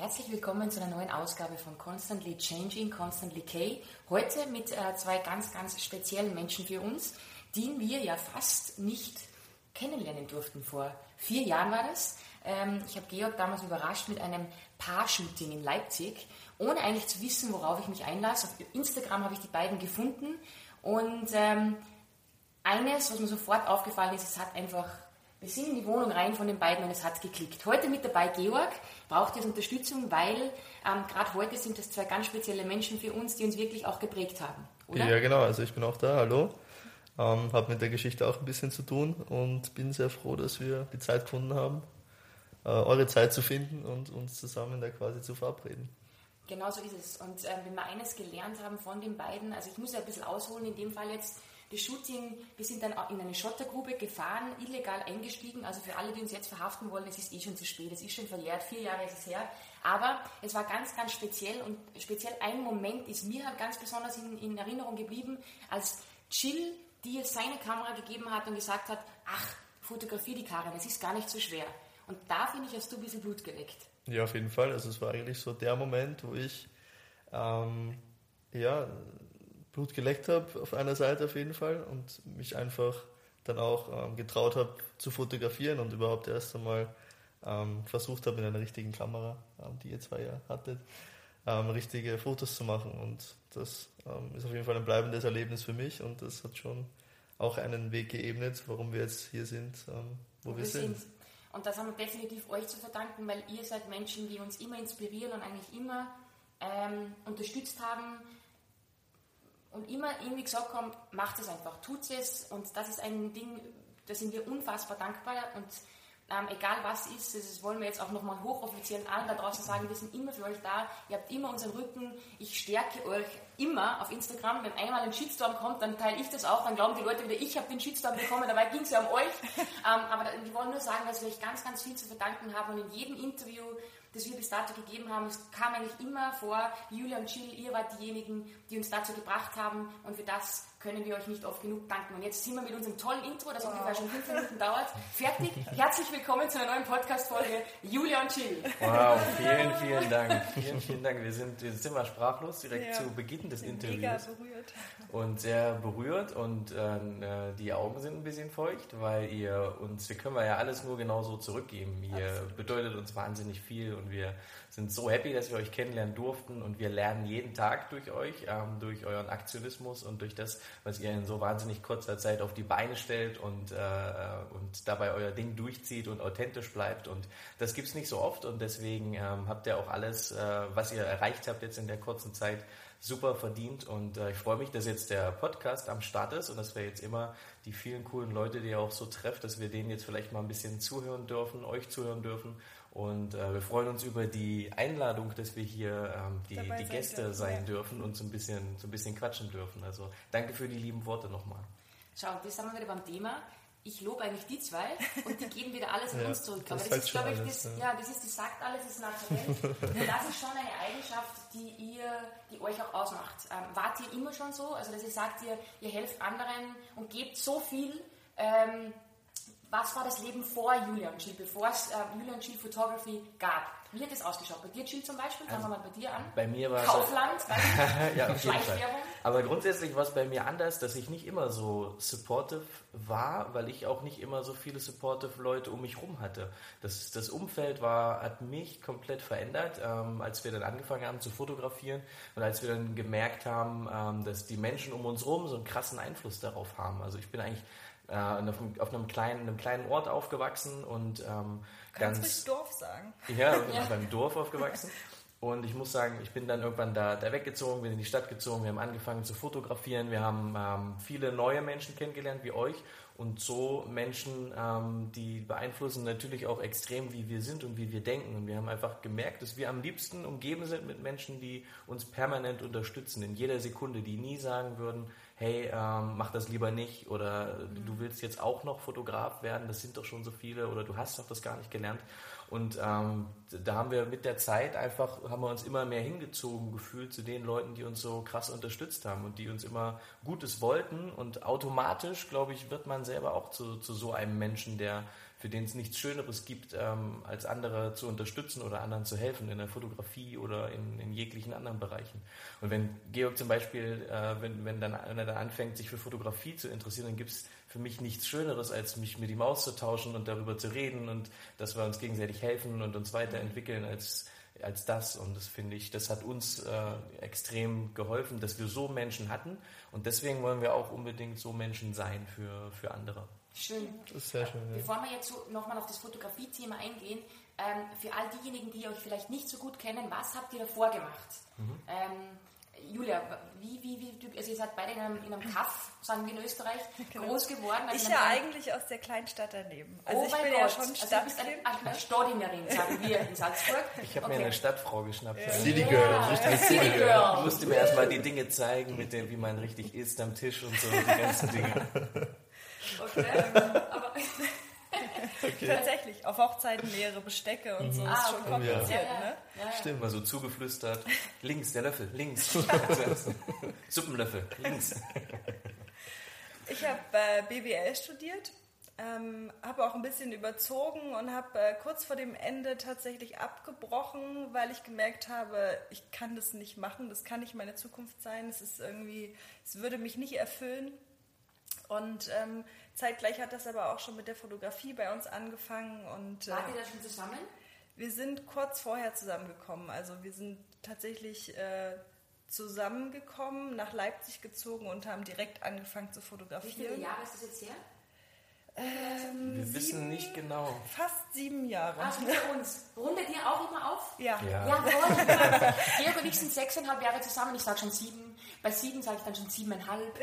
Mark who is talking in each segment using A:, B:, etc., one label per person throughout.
A: Herzlich willkommen zu einer neuen Ausgabe von Constantly Changing, Constantly K. Heute mit äh, zwei ganz, ganz speziellen Menschen für uns, die wir ja fast nicht kennenlernen durften. Vor vier Jahren war das. Ähm, ich habe Georg damals überrascht mit einem Paar-Shooting in Leipzig, ohne eigentlich zu wissen, worauf ich mich einlasse. Auf Instagram habe ich die beiden gefunden und ähm, eines, was mir sofort aufgefallen ist, es hat einfach wir sind in die Wohnung rein von den beiden und es hat geklickt. Heute mit dabei Georg, braucht jetzt Unterstützung, weil ähm, gerade heute sind das zwei ganz spezielle Menschen für uns, die uns wirklich auch geprägt haben,
B: oder? Ja, genau. Also ich bin auch da. Hallo. Ähm, habe mit der Geschichte auch ein bisschen zu tun und bin sehr froh, dass wir die Zeit gefunden haben, äh, eure Zeit zu finden und uns zusammen da quasi zu verabreden.
A: Genau so ist es. Und äh, wenn wir eines gelernt haben von den beiden, also ich muss ja ein bisschen ausholen, in dem Fall jetzt, das Shooting, wir sind dann in eine Schottergrube gefahren, illegal eingestiegen. Also für alle, die uns jetzt verhaften wollen, es ist eh schon zu spät, es ist schon verjährt, vier Jahre ist es her. Aber es war ganz, ganz speziell und speziell ein Moment ist mir halt ganz besonders in, in Erinnerung geblieben, als Jill dir seine Kamera gegeben hat und gesagt hat, ach, fotografier die Karin, es ist gar nicht so schwer. Und da finde ich, hast du ein bisschen Blut geleckt.
B: Ja, auf jeden Fall. Also es war eigentlich so der Moment, wo ich ähm, ja, Blut geleckt habe, auf einer Seite auf jeden Fall, und mich einfach dann auch ähm, getraut habe zu fotografieren und überhaupt erst einmal ähm, versucht habe, in einer richtigen Kamera, ähm, die ihr zwei ja hattet, ähm, richtige Fotos zu machen. Und das ähm, ist auf jeden Fall ein bleibendes Erlebnis für mich und das hat schon auch einen Weg geebnet, warum wir jetzt hier sind, ähm, wo, wo, wir, sind. sind.
A: Und das haben wir definitiv euch zu verdanken, weil ihr seid Menschen, die uns immer inspirieren und eigentlich immer unterstützt haben, und immer irgendwie gesagt haben, macht es einfach, tut es. Und das ist ein Ding, da sind wir unfassbar dankbar. Und ähm, egal was ist, das wollen wir jetzt auch nochmal hochoffiziell allen da draußen sagen, wir sind immer für euch da, ihr habt immer unseren Rücken, ich stärke euch immer auf Instagram, wenn einmal ein Shitstorm kommt, dann teile ich das auch, dann glauben die Leute wieder, ich habe den Shitstorm bekommen, dabei ging es ja um euch, ähm, aber wir wollen nur sagen, dass wir euch ganz, ganz viel zu verdanken haben. Und in jedem Interview das wir bis dato gegeben haben. Es kam eigentlich immer vor, Julia und Jill, ihr wart diejenigen, die uns dazu gebracht haben und für das können wir euch nicht oft genug danken. Und jetzt sind wir mit unserem tollen Intro, das wow. ungefähr schon fünf Minuten dauert, fertig. Herzlich willkommen zu einer neuen Podcast-Folge Julia und Jill.
C: Wow, vielen, vielen Dank. Vielen, vielen Dank. Wir sind, wir sind immer sprachlos direkt ja. zu Beginn des Interviews. Mega berührt. Und sehr berührt und äh, die Augen sind ein bisschen feucht, weil ihr uns, wir können wir ja alles nur genauso zurückgeben. Ihr Absolut. bedeutet uns wahnsinnig viel und wir sind so happy, dass wir euch kennenlernen durften und wir lernen jeden Tag durch euch, ähm, durch euren Aktionismus und durch das, was ihr in so wahnsinnig kurzer Zeit auf die Beine stellt und, äh, und dabei euer Ding durchzieht und authentisch bleibt. Und das gibt es nicht so oft und deswegen ähm, habt ihr auch alles, äh, was ihr erreicht habt jetzt in der kurzen Zeit, super verdient und äh, ich freue mich, dass jetzt der Podcast am Start ist und dass wir jetzt immer die vielen coolen Leute, die ihr auch so trefft, dass wir denen jetzt vielleicht mal ein bisschen zuhören dürfen, euch zuhören dürfen und äh, wir freuen uns über die Einladung, dass wir hier ähm, die, die Gäste dürfen, sein ja. dürfen und so ein, bisschen, so ein bisschen quatschen dürfen. Also danke für die lieben Worte nochmal.
A: Schau, das haben wir wieder beim Thema. Ich lobe eigentlich die zwei und die geben wieder alles an ja, uns zurück. Aber das, ist, glaube ich, das, ja. ja. das ist, das sagt alles, das ist naturell. und das ist schon eine Eigenschaft, die ihr, die euch auch ausmacht. Ähm, wart ihr immer schon so? Also, dass ihr sagt, ihr, ihr helft anderen und gebt so viel, ähm, was war das Leben vor Julian Chill, bevor es äh, Julian Chill Photography gab? Wie hat das ausgeschaut? Bei dir, Chill zum Beispiel? Fangen also, wir mal bei dir an.
C: Bei mir war
A: Kaufland,
C: ja, auf jeden Fall. Aber grundsätzlich war es bei mir anders, dass ich nicht immer so supportive war, weil ich auch nicht immer so viele supportive Leute um mich herum hatte. Das, das Umfeld war, hat mich komplett verändert, ähm, als wir dann angefangen haben zu fotografieren und als wir dann gemerkt haben, ähm, dass die Menschen um uns herum so einen krassen Einfluss darauf haben. Also ich bin eigentlich äh, auf einem kleinen, einem kleinen Ort aufgewachsen und ähm,
A: Kannst ganz. Dorf sagen.
C: Ja, ja. beim Dorf aufgewachsen. Und ich muss sagen, ich bin dann irgendwann da, da weggezogen, bin in die Stadt gezogen, wir haben angefangen zu fotografieren, wir haben ähm, viele neue Menschen kennengelernt wie euch und so Menschen, ähm, die beeinflussen natürlich auch extrem, wie wir sind und wie wir denken. Und wir haben einfach gemerkt, dass wir am liebsten umgeben sind mit Menschen, die uns permanent unterstützen, in jeder Sekunde, die nie sagen würden, hey, ähm, mach das lieber nicht oder du willst jetzt auch noch Fotograf werden, das sind doch schon so viele oder du hast doch das gar nicht gelernt. Und ähm, da haben wir mit der Zeit einfach, haben wir uns immer mehr hingezogen gefühlt zu den Leuten, die uns so krass unterstützt haben und die uns immer Gutes wollten. Und automatisch, glaube ich, wird man selber auch zu, zu so einem Menschen, der für den es nichts Schöneres gibt, ähm, als andere zu unterstützen oder anderen zu helfen in der Fotografie oder in, in jeglichen anderen Bereichen. Und wenn Georg zum Beispiel, äh, wenn, wenn, dann, wenn er dann anfängt, sich für Fotografie zu interessieren, dann gibt es für mich nichts Schöneres, als mich mit ihm auszutauschen und darüber zu reden und dass wir uns gegenseitig helfen und uns weiterentwickeln als als das. Und das finde ich, das hat uns äh, extrem geholfen, dass wir so Menschen hatten. Und deswegen wollen wir auch unbedingt so Menschen sein für, für andere.
A: Schön.
B: Das ist sehr schön. Ja.
A: Bevor wir jetzt so nochmal auf das Fotografie-Thema eingehen, ähm, für all diejenigen, die euch vielleicht nicht so gut kennen, was habt ihr davor gemacht? Mhm. Ähm, Julia, wie, wie, wie, also ihr seid beide in einem, in einem Kaff, sagen wir in Österreich, genau. groß geworden.
D: Also ich ja eigentlich aus der Kleinstadt daneben. Also
A: oh
D: ich
A: bin
D: Gott.
A: ja schon Stadtkind. Also du bist eine, eine Stadtdienerin, sagen wir in Salzburg.
C: Ich habe okay. mir eine Stadtfrau geschnappt.
B: Ja. City Girl, ja. richtig City Girl.
C: Ich musste mir erstmal die Dinge zeigen, mit dem, wie man richtig isst am Tisch und so, die ganzen Dinge.
A: Okay, aber...
D: Okay. Tatsächlich, auf Hochzeiten mehrere Bestecke und so. Mhm. Ah, ist schon kompliziert, ja. ne?
C: Ja, Stimmt, mal so zugeflüstert. links, der Löffel, links. Suppenlöffel, links.
D: Ich habe äh, BWL studiert, ähm, habe auch ein bisschen überzogen und habe äh, kurz vor dem Ende tatsächlich abgebrochen, weil ich gemerkt habe, ich kann das nicht machen, das kann nicht meine Zukunft sein, es ist irgendwie, es würde mich nicht erfüllen. Und ähm, zeitgleich hat das aber auch schon mit der Fotografie bei uns angefangen. Und,
A: äh, Wart ihr da schon zusammen?
D: Wir sind kurz vorher zusammengekommen. Also wir sind tatsächlich äh, zusammengekommen, nach Leipzig gezogen und haben direkt angefangen zu fotografieren. Wie
A: viele Jahre ist das jetzt her?
C: Ähm, wir sieben, wissen nicht genau.
D: Fast sieben Jahre.
A: Ah, bei uns. Rundet ihr auch immer auf?
D: Ja.
C: Ja,
A: ja Georg und ich sind sechseinhalb Jahre zusammen. Ich sage schon sieben. Bei sieben sage ich dann schon siebeneinhalb.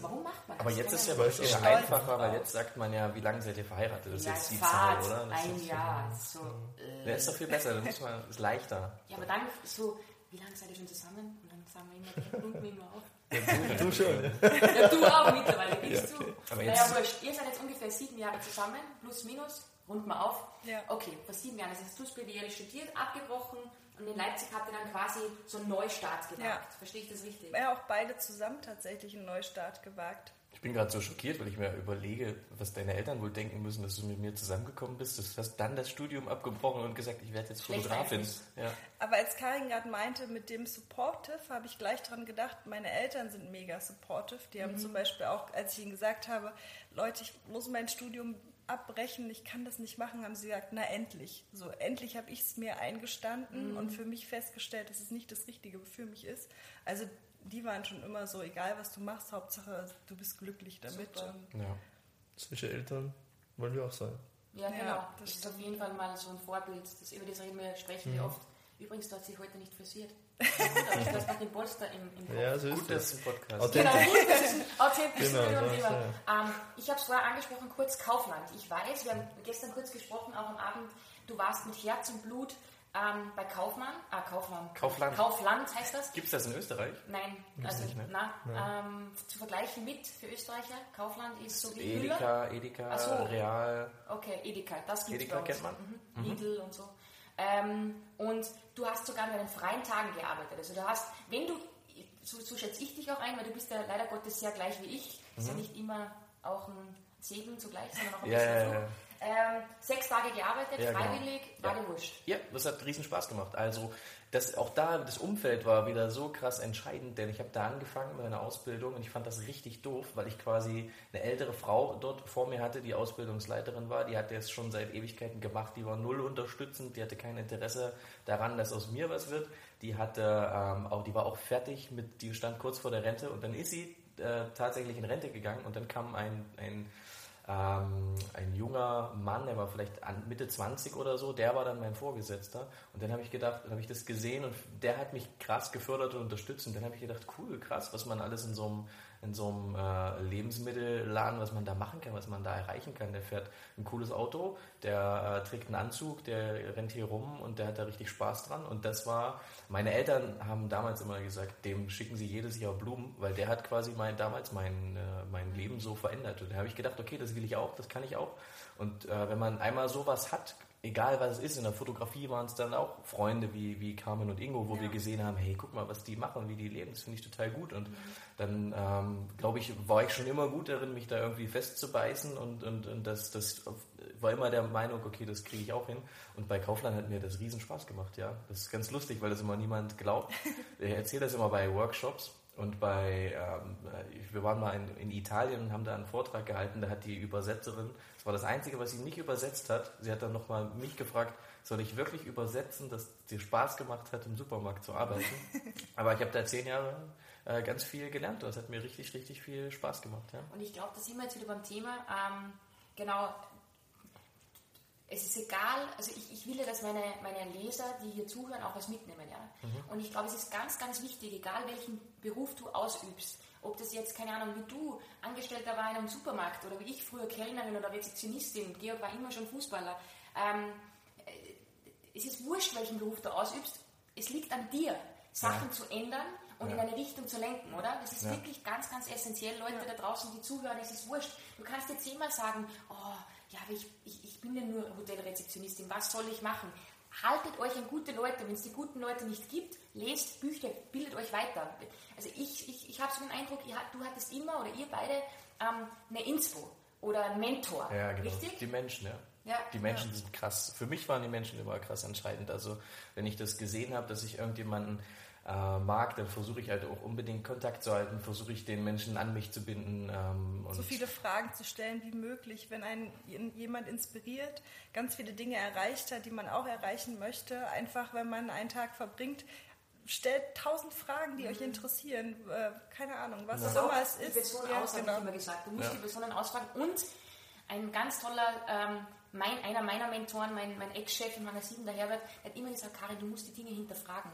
A: Warum macht man
C: das? Aber jetzt ist ja bei euch einfacher, weil jetzt sagt man ja, wie lange seid ihr verheiratet? Das ist
A: ja,
C: jetzt die Zahl, oder?
A: Das ein Jahr. So,
C: äh, ja, ist doch viel besser, dann muss man, ist leichter.
A: Ja, aber dann so, wie lange seid ihr schon zusammen? Und dann sagen wir immer, runden wir immer auf.
B: Ja, du, du, schon.
A: Ja, du auch mittlerweile, bist ja, okay.
C: du. Aber jetzt, naja,
A: wurscht. Ihr seid jetzt ungefähr sieben Jahre zusammen, plus minus, rund mal auf.
D: Ja.
A: Okay, vor sieben Jahren. Das heißt, du hast BWL studiert, abgebrochen und in Leipzig habt ihr dann quasi so einen Neustart gewagt. Ja. Verstehe ich das richtig?
D: Ja, auch beide zusammen tatsächlich einen Neustart gewagt.
C: Ich bin gerade so schockiert, weil ich mir überlege, was deine Eltern wohl denken müssen, dass du mit mir zusammengekommen bist. Du hast dann das Studium abgebrochen und gesagt, ich werde jetzt Fotografin.
D: Ja. Aber als Karin gerade meinte, mit dem Supportive, habe ich gleich dran gedacht, meine Eltern sind mega supportive. Die haben mhm. zum Beispiel auch, als ich ihnen gesagt habe, Leute, ich muss mein Studium abbrechen, ich kann das nicht machen, haben sie gesagt, na endlich. So, endlich habe ich es mir eingestanden mhm. und für mich festgestellt, dass es nicht das Richtige für mich ist. Also die waren schon immer so, egal was du machst, Hauptsache du bist glücklich damit.
C: Ja.
B: Solche Eltern wollen wir auch sein.
A: Ja, genau. Ja, das, das ist auf jeden Fall mal so ein Vorbild. Das, über das reden wir, sprechen wir mhm. oft. Übrigens, du hast sich heute nicht frisiert. ich das nach dem Polster im, im Kopf.
B: Ja, so ist
C: gut, das. Podcast.
A: Authentisch. Genau, gut, das ist ein authentisch. Genau, so ja. ähm, ich habe es vorher angesprochen, kurz Kaufland. Ich weiß, wir haben gestern kurz gesprochen, auch am Abend, du warst mit Herz und Blut ähm, bei Kaufmann, ah, Kaufmann.
C: Kaufland.
A: Kaufland heißt das.
C: Gibt es das in Österreich?
A: Nein, Gibt's also nicht, ne? na, ähm, zu vergleichen mit für Österreicher. Kaufland ist so wie
C: Edeka, Müller. Edeka, so. Real.
A: Okay, Edeka, das
C: gibt es Edeka kennt man.
A: Mhm. Mhm. Lidl und so. Ähm, und du hast sogar an den freien Tagen gearbeitet. Also du hast, wenn du, so, so schätze ich dich auch ein, weil du bist ja leider Gottes sehr gleich wie ich. Mhm. Ist ja nicht immer auch ein Segen zugleich, sondern auch ein
C: ja, bisschen ja, ja.
A: Ähm, sechs Tage gearbeitet, ja, genau. freiwillig, genau. war
C: ja.
A: dir wurscht.
C: Ja, das hat riesen Spaß gemacht. Also das, auch da, das Umfeld war wieder so krass entscheidend, denn ich habe da angefangen mit meiner Ausbildung und ich fand das richtig doof, weil ich quasi eine ältere Frau dort vor mir hatte, die Ausbildungsleiterin war, die hatte es schon seit Ewigkeiten gemacht, die war null unterstützend, die hatte kein Interesse daran, dass aus mir was wird. Die hatte ähm, auch, die war auch fertig mit, die stand kurz vor der Rente und dann ist sie äh, tatsächlich in Rente gegangen und dann kam ein, ein ähm, ein junger Mann, der war vielleicht Mitte 20 oder so, der war dann mein Vorgesetzter. Und dann habe ich gedacht, dann habe ich das gesehen und der hat mich krass gefördert und unterstützt. Und dann habe ich gedacht, cool, krass, was man alles in so einem in so einem äh, Lebensmittelladen, was man da machen kann, was man da erreichen kann. Der fährt ein cooles Auto, der äh, trägt einen Anzug, der rennt hier rum und der hat da richtig Spaß dran. Und das war, meine Eltern haben damals immer gesagt, dem schicken sie jedes Jahr Blumen, weil der hat quasi mein, damals mein, äh, mein Leben so verändert. Und da habe ich gedacht, okay, das will ich auch, das kann ich auch. Und äh, wenn man einmal sowas hat, egal was es ist, in der Fotografie waren es dann auch Freunde wie, wie Carmen und Ingo, wo ja. wir gesehen haben, hey, guck mal, was die machen, wie die leben, das finde ich total gut. Und mhm. dann, ähm, glaube ich, war ich schon immer gut darin, mich da irgendwie festzubeißen und, und, und das, das war immer der Meinung, okay, das kriege ich auch hin. Und bei Kaufland hat mir das riesen Spaß gemacht, ja. Das ist ganz lustig, weil das immer niemand glaubt. Ich erzähle das immer bei Workshops und bei, ähm, wir waren mal in, in, Italien und haben da einen Vortrag gehalten, da hat die Übersetzerin, das war das Einzige, was sie nicht übersetzt hat, sie hat dann nochmal mich gefragt, soll ich wirklich übersetzen, dass dir Spaß gemacht hat, im Supermarkt zu arbeiten? Aber ich habe da zehn Jahre äh, ganz viel gelernt und es hat mir richtig, richtig viel Spaß gemacht. Ja.
A: Und ich glaube, da sind wir jetzt wieder beim Thema, ähm, genau, es ist egal, also ich, ich will ja, dass meine, meine Leser, die hier zuhören, auch was mitnehmen. Ja? Mhm. Und ich glaube, es ist ganz, ganz wichtig, egal welchen Beruf du ausübst, ob das jetzt, keine Ahnung, wie du Angestellter war in einem Supermarkt oder wie ich früher Kellnerin oder Rezeptionistin, Georg war immer schon Fußballer. Ähm, äh, es ist wurscht, welchen Beruf du ausübst, es liegt an dir, Sachen ja. zu ändern und ja. in eine Richtung zu lenken, oder? Das ist ja. wirklich ganz, ganz essentiell, Leute da draußen, die zuhören, es ist wurscht. Du kannst jetzt zehnmal sagen, oh, ja, aber ich, ich, ich bin ja nur Hotelrezeptionistin, was soll ich machen? Haltet euch an gute Leute. Wenn es die guten Leute nicht gibt, lest Bücher, bildet euch weiter. Also ich, ich, ich habe so den Eindruck, du hattest immer oder ihr beide ähm, eine Inspo oder einen Mentor.
C: Ja, genau. Richtig? Die Menschen, ja. Ja, die Menschen ja. sind krass. Für mich waren die Menschen immer krass entscheidend. Also wenn ich das gesehen habe, dass ich irgendjemanden äh, mag, dann versuche ich halt auch unbedingt Kontakt zu halten, versuche ich den Menschen an mich zu binden. Ähm,
D: so viele Fragen zu stellen wie möglich, wenn einen jemand inspiriert, ganz viele Dinge erreicht hat, die man auch erreichen möchte, einfach wenn man einen Tag verbringt, stellt tausend Fragen, die mhm. euch interessieren. Äh, keine Ahnung, was ja. auch immer es ist.
A: Die Person ja, aus, genau. habe ich immer gesagt. Du musst ja. die Personen ausfragen. Und ein ganz toller, ähm, mein, einer meiner Mentoren, mein, mein Ex-Chef in meiner Sieben, der Herbert, hat immer gesagt, Karin, du musst die Dinge hinterfragen.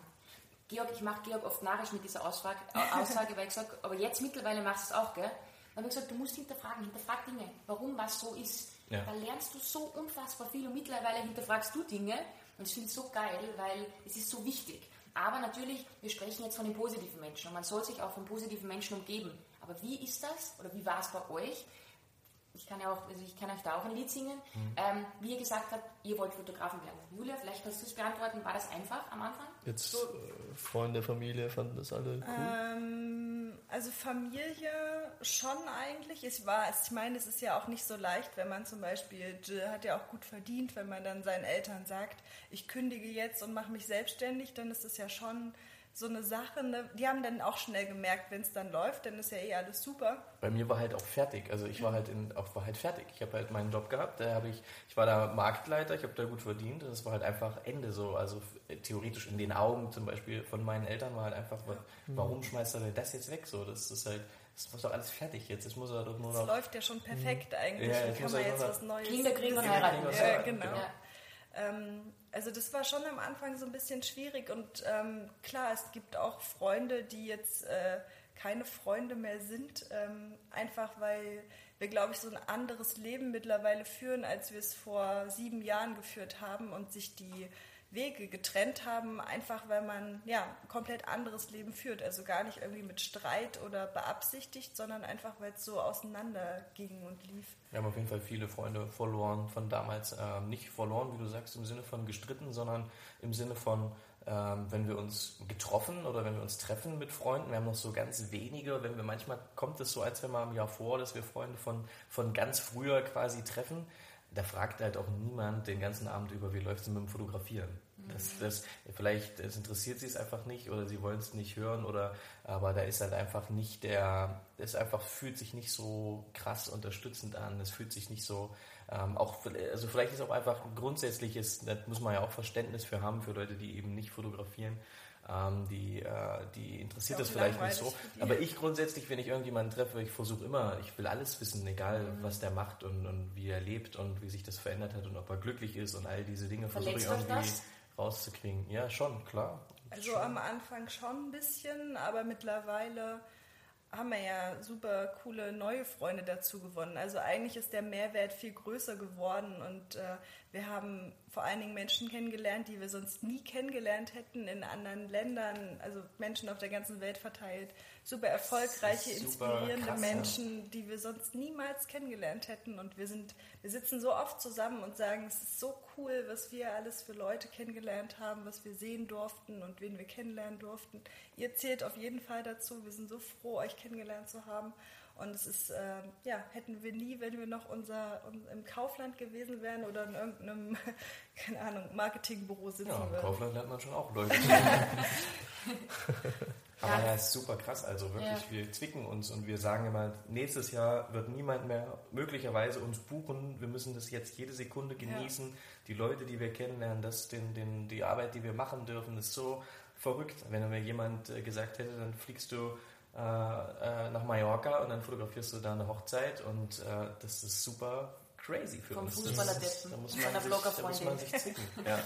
A: Georg, ich mache Georg oft narrisch mit dieser Aussage, Aussage weil ich sage, aber jetzt mittlerweile machst du es auch, gell? Dann habe ich gesagt, du musst hinterfragen, hinterfrag Dinge, warum was so ist. Ja. Da lernst du so unfassbar viel und mittlerweile hinterfragst du Dinge und ich finde es so geil, weil es ist so wichtig. Aber natürlich, wir sprechen jetzt von den positiven Menschen und man soll sich auch von positiven Menschen umgeben. Aber wie ist das oder wie war es bei euch? Ich kann ja auch, also ich kann euch da auch ein Lied singen, mhm. ähm, wie ihr gesagt habt, ihr wollt Fotografen werden. Julia, vielleicht kannst du es beantworten. War das einfach am Anfang?
B: Jetzt so. äh, Freunde, Familie fanden das alle cool?
D: Ähm, also Familie schon eigentlich. Ich, war, ich meine, es ist ja auch nicht so leicht, wenn man zum Beispiel, Jill hat ja auch gut verdient, wenn man dann seinen Eltern sagt, ich kündige jetzt und mache mich selbstständig, dann ist es ja schon so eine Sache, ne? die haben dann auch schnell gemerkt, wenn es dann läuft, dann ist ja eh alles super.
C: Bei mir war halt auch fertig, also ich war halt in, auch war halt fertig. Ich habe halt meinen Job gehabt, da habe ich, ich war da Marktleiter, ich habe da gut verdient und es war halt einfach Ende so, also theoretisch in den Augen zum Beispiel von meinen Eltern war halt einfach, ja. warum schmeißt er denn das jetzt weg so? Das ist halt, das muss doch alles fertig jetzt. Es muss er doch nur noch.
D: Das läuft ja schon perfekt mhm. eigentlich.
C: Ja, Wie kann man jetzt was
A: Neues? Kinder kriegen und heiraten.
D: Ja, genau. Ja. Ähm, also das war schon am Anfang so ein bisschen schwierig und ähm, klar, es gibt auch Freunde, die jetzt äh, keine Freunde mehr sind, ähm, einfach weil wir, glaube ich, so ein anderes Leben mittlerweile führen, als wir es vor sieben Jahren geführt haben und sich die Wege getrennt haben, einfach weil man ja ein komplett anderes Leben führt. Also gar nicht irgendwie mit Streit oder beabsichtigt, sondern einfach, weil es so auseinander ging und lief.
C: Wir haben auf jeden Fall viele Freunde verloren von damals. Ähm, nicht verloren, wie du sagst, im Sinne von gestritten, sondern im Sinne von, ähm, wenn wir uns getroffen oder wenn wir uns treffen mit Freunden. Wir haben noch so ganz wenige, wenn wir manchmal kommt es so als wenn mal im Jahr vor, dass wir Freunde von, von ganz früher quasi treffen da fragt halt auch niemand den ganzen Abend über, wie läuft es mit dem Fotografieren. Das, das, vielleicht das interessiert sie es einfach nicht oder sie wollen es nicht hören oder aber da ist halt einfach nicht der, es einfach fühlt sich nicht so krass unterstützend an, es fühlt sich nicht so, ähm, auch also vielleicht ist auch einfach grundsätzlich ist, da muss man ja auch Verständnis für haben für Leute, die eben nicht fotografieren, ähm, die, äh, die interessiert das vielleicht nicht so. Aber ich grundsätzlich, wenn ich irgendjemanden treffe, ich versuche immer, ich will alles wissen, egal mhm. was der macht und, und wie er lebt und wie sich das verändert hat und ob er glücklich ist und all diese Dinge versuche ich irgendwie. Das? Rauszukriegen. Ja, schon, klar.
D: Also
C: schon.
D: am Anfang schon ein bisschen, aber mittlerweile haben wir ja super coole neue Freunde dazu gewonnen. Also eigentlich ist der Mehrwert viel größer geworden und äh, Wir haben vor allen Dingen Menschen kennengelernt, die wir sonst nie kennengelernt hätten in anderen Ländern, also Menschen auf der ganzen Welt verteilt. Super erfolgreiche, super inspirierende krass, Menschen, die wir sonst niemals kennengelernt hätten. Und wir sind, wir sitzen so oft zusammen und sagen, es ist so cool, was wir alles für Leute kennengelernt haben, was wir sehen durften und wen wir kennenlernen durften. Ihr zählt auf jeden Fall dazu. Wir sind so froh, euch kennengelernt zu haben. Und es ist, äh, ja, hätten wir nie, wenn wir noch unser, im Kaufland gewesen wären oder in irgendeinem, keine Ahnung, Marketingbüro sitzen
C: ja,
D: würden. Ja,
C: im Kaufland lernt man schon auch Leute. Aber ja, ist super krass. Also wirklich, ja. wir zwicken uns und wir sagen immer, nächstes Jahr wird niemand mehr möglicherweise uns buchen. Wir müssen das jetzt jede Sekunde genießen. Ja. Die Leute, die wir kennenlernen, das, den, den, die Arbeit, die wir machen dürfen, ist so verrückt. Wenn mir jemand äh, gesagt hätte, dann fliegst du äh, äh, nach Mallorca und dann fotografierst du da eine Hochzeit und äh, das ist super crazy für
A: Vom
C: uns.
A: Fußballerdeppen,
C: da muss man, sich, da muss man sich zwicken. Ja.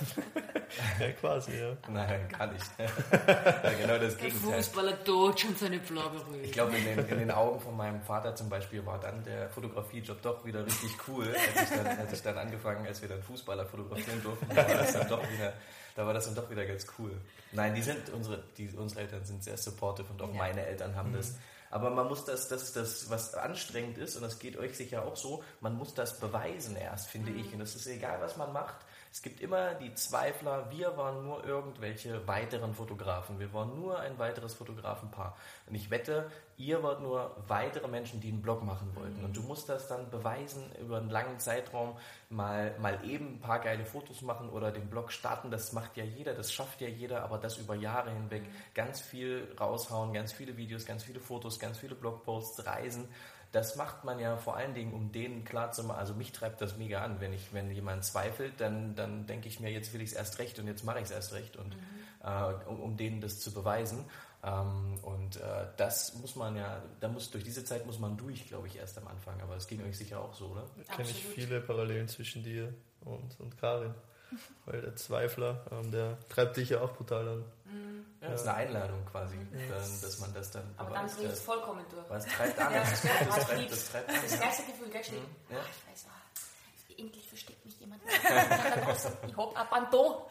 B: ja, quasi, ja.
C: Nein, gar nicht. ja, genau das
A: der Gegenteil. Fußballer dodge und seine Flagge
C: Ich glaube, in den, in den Augen von meinem Vater zum Beispiel war dann der Fotografiejob doch wieder richtig cool, als ich dann, als ich dann angefangen, als wir dann Fußballer fotografieren durften, da war das dann doch wieder da war das dann doch wieder ganz cool. Nein, die sind, unsere, die, unsere Eltern sind sehr supportive und auch ja. meine Eltern haben mhm. das. Aber man muss das, das, das, was anstrengend ist, und das geht euch sicher auch so, man muss das beweisen erst, finde mhm. ich. Und es ist egal, was man macht. Es gibt immer die Zweifler, wir waren nur irgendwelche weiteren Fotografen. Wir waren nur ein weiteres Fotografenpaar. Und ich wette, ihr wart nur weitere Menschen, die einen Blog machen wollten. Und du musst das dann beweisen über einen langen Zeitraum, mal, mal eben ein paar geile Fotos machen oder den Blog starten. Das macht ja jeder, das schafft ja jeder, aber das über Jahre hinweg. Ganz viel raushauen, ganz viele Videos, ganz viele Fotos, ganz viele Blogposts, Reisen das macht man ja vor allen Dingen, um denen klar zu machen, also mich treibt das mega an, wenn ich, wenn jemand zweifelt, dann, dann denke ich mir, jetzt will ich es erst recht und jetzt mache ich es erst recht und mhm. äh, um, um, denen das zu beweisen. Ähm, und äh, das muss man ja, da muss durch diese Zeit muss man durch, glaube ich, erst am Anfang. Aber es ging euch sicher auch so, oder?
B: Da kenne ich viele Parallelen zwischen dir und, und Karin. Weil der Zweifler, ähm, der treibt dich ja auch brutal an.
C: Mhm. Ja, das ist eine Einladung quasi, mhm. dann, dass man das dann
A: Aber dann dreht es vollkommen durch.
C: Was treibt an? Ja, das,
A: das, das, treibt, das treibt an. Das erste Gefühl, gell, steht, mhm. ja. ich weiß, ah, endlich versteckt mich jemand. ich hab Abandon.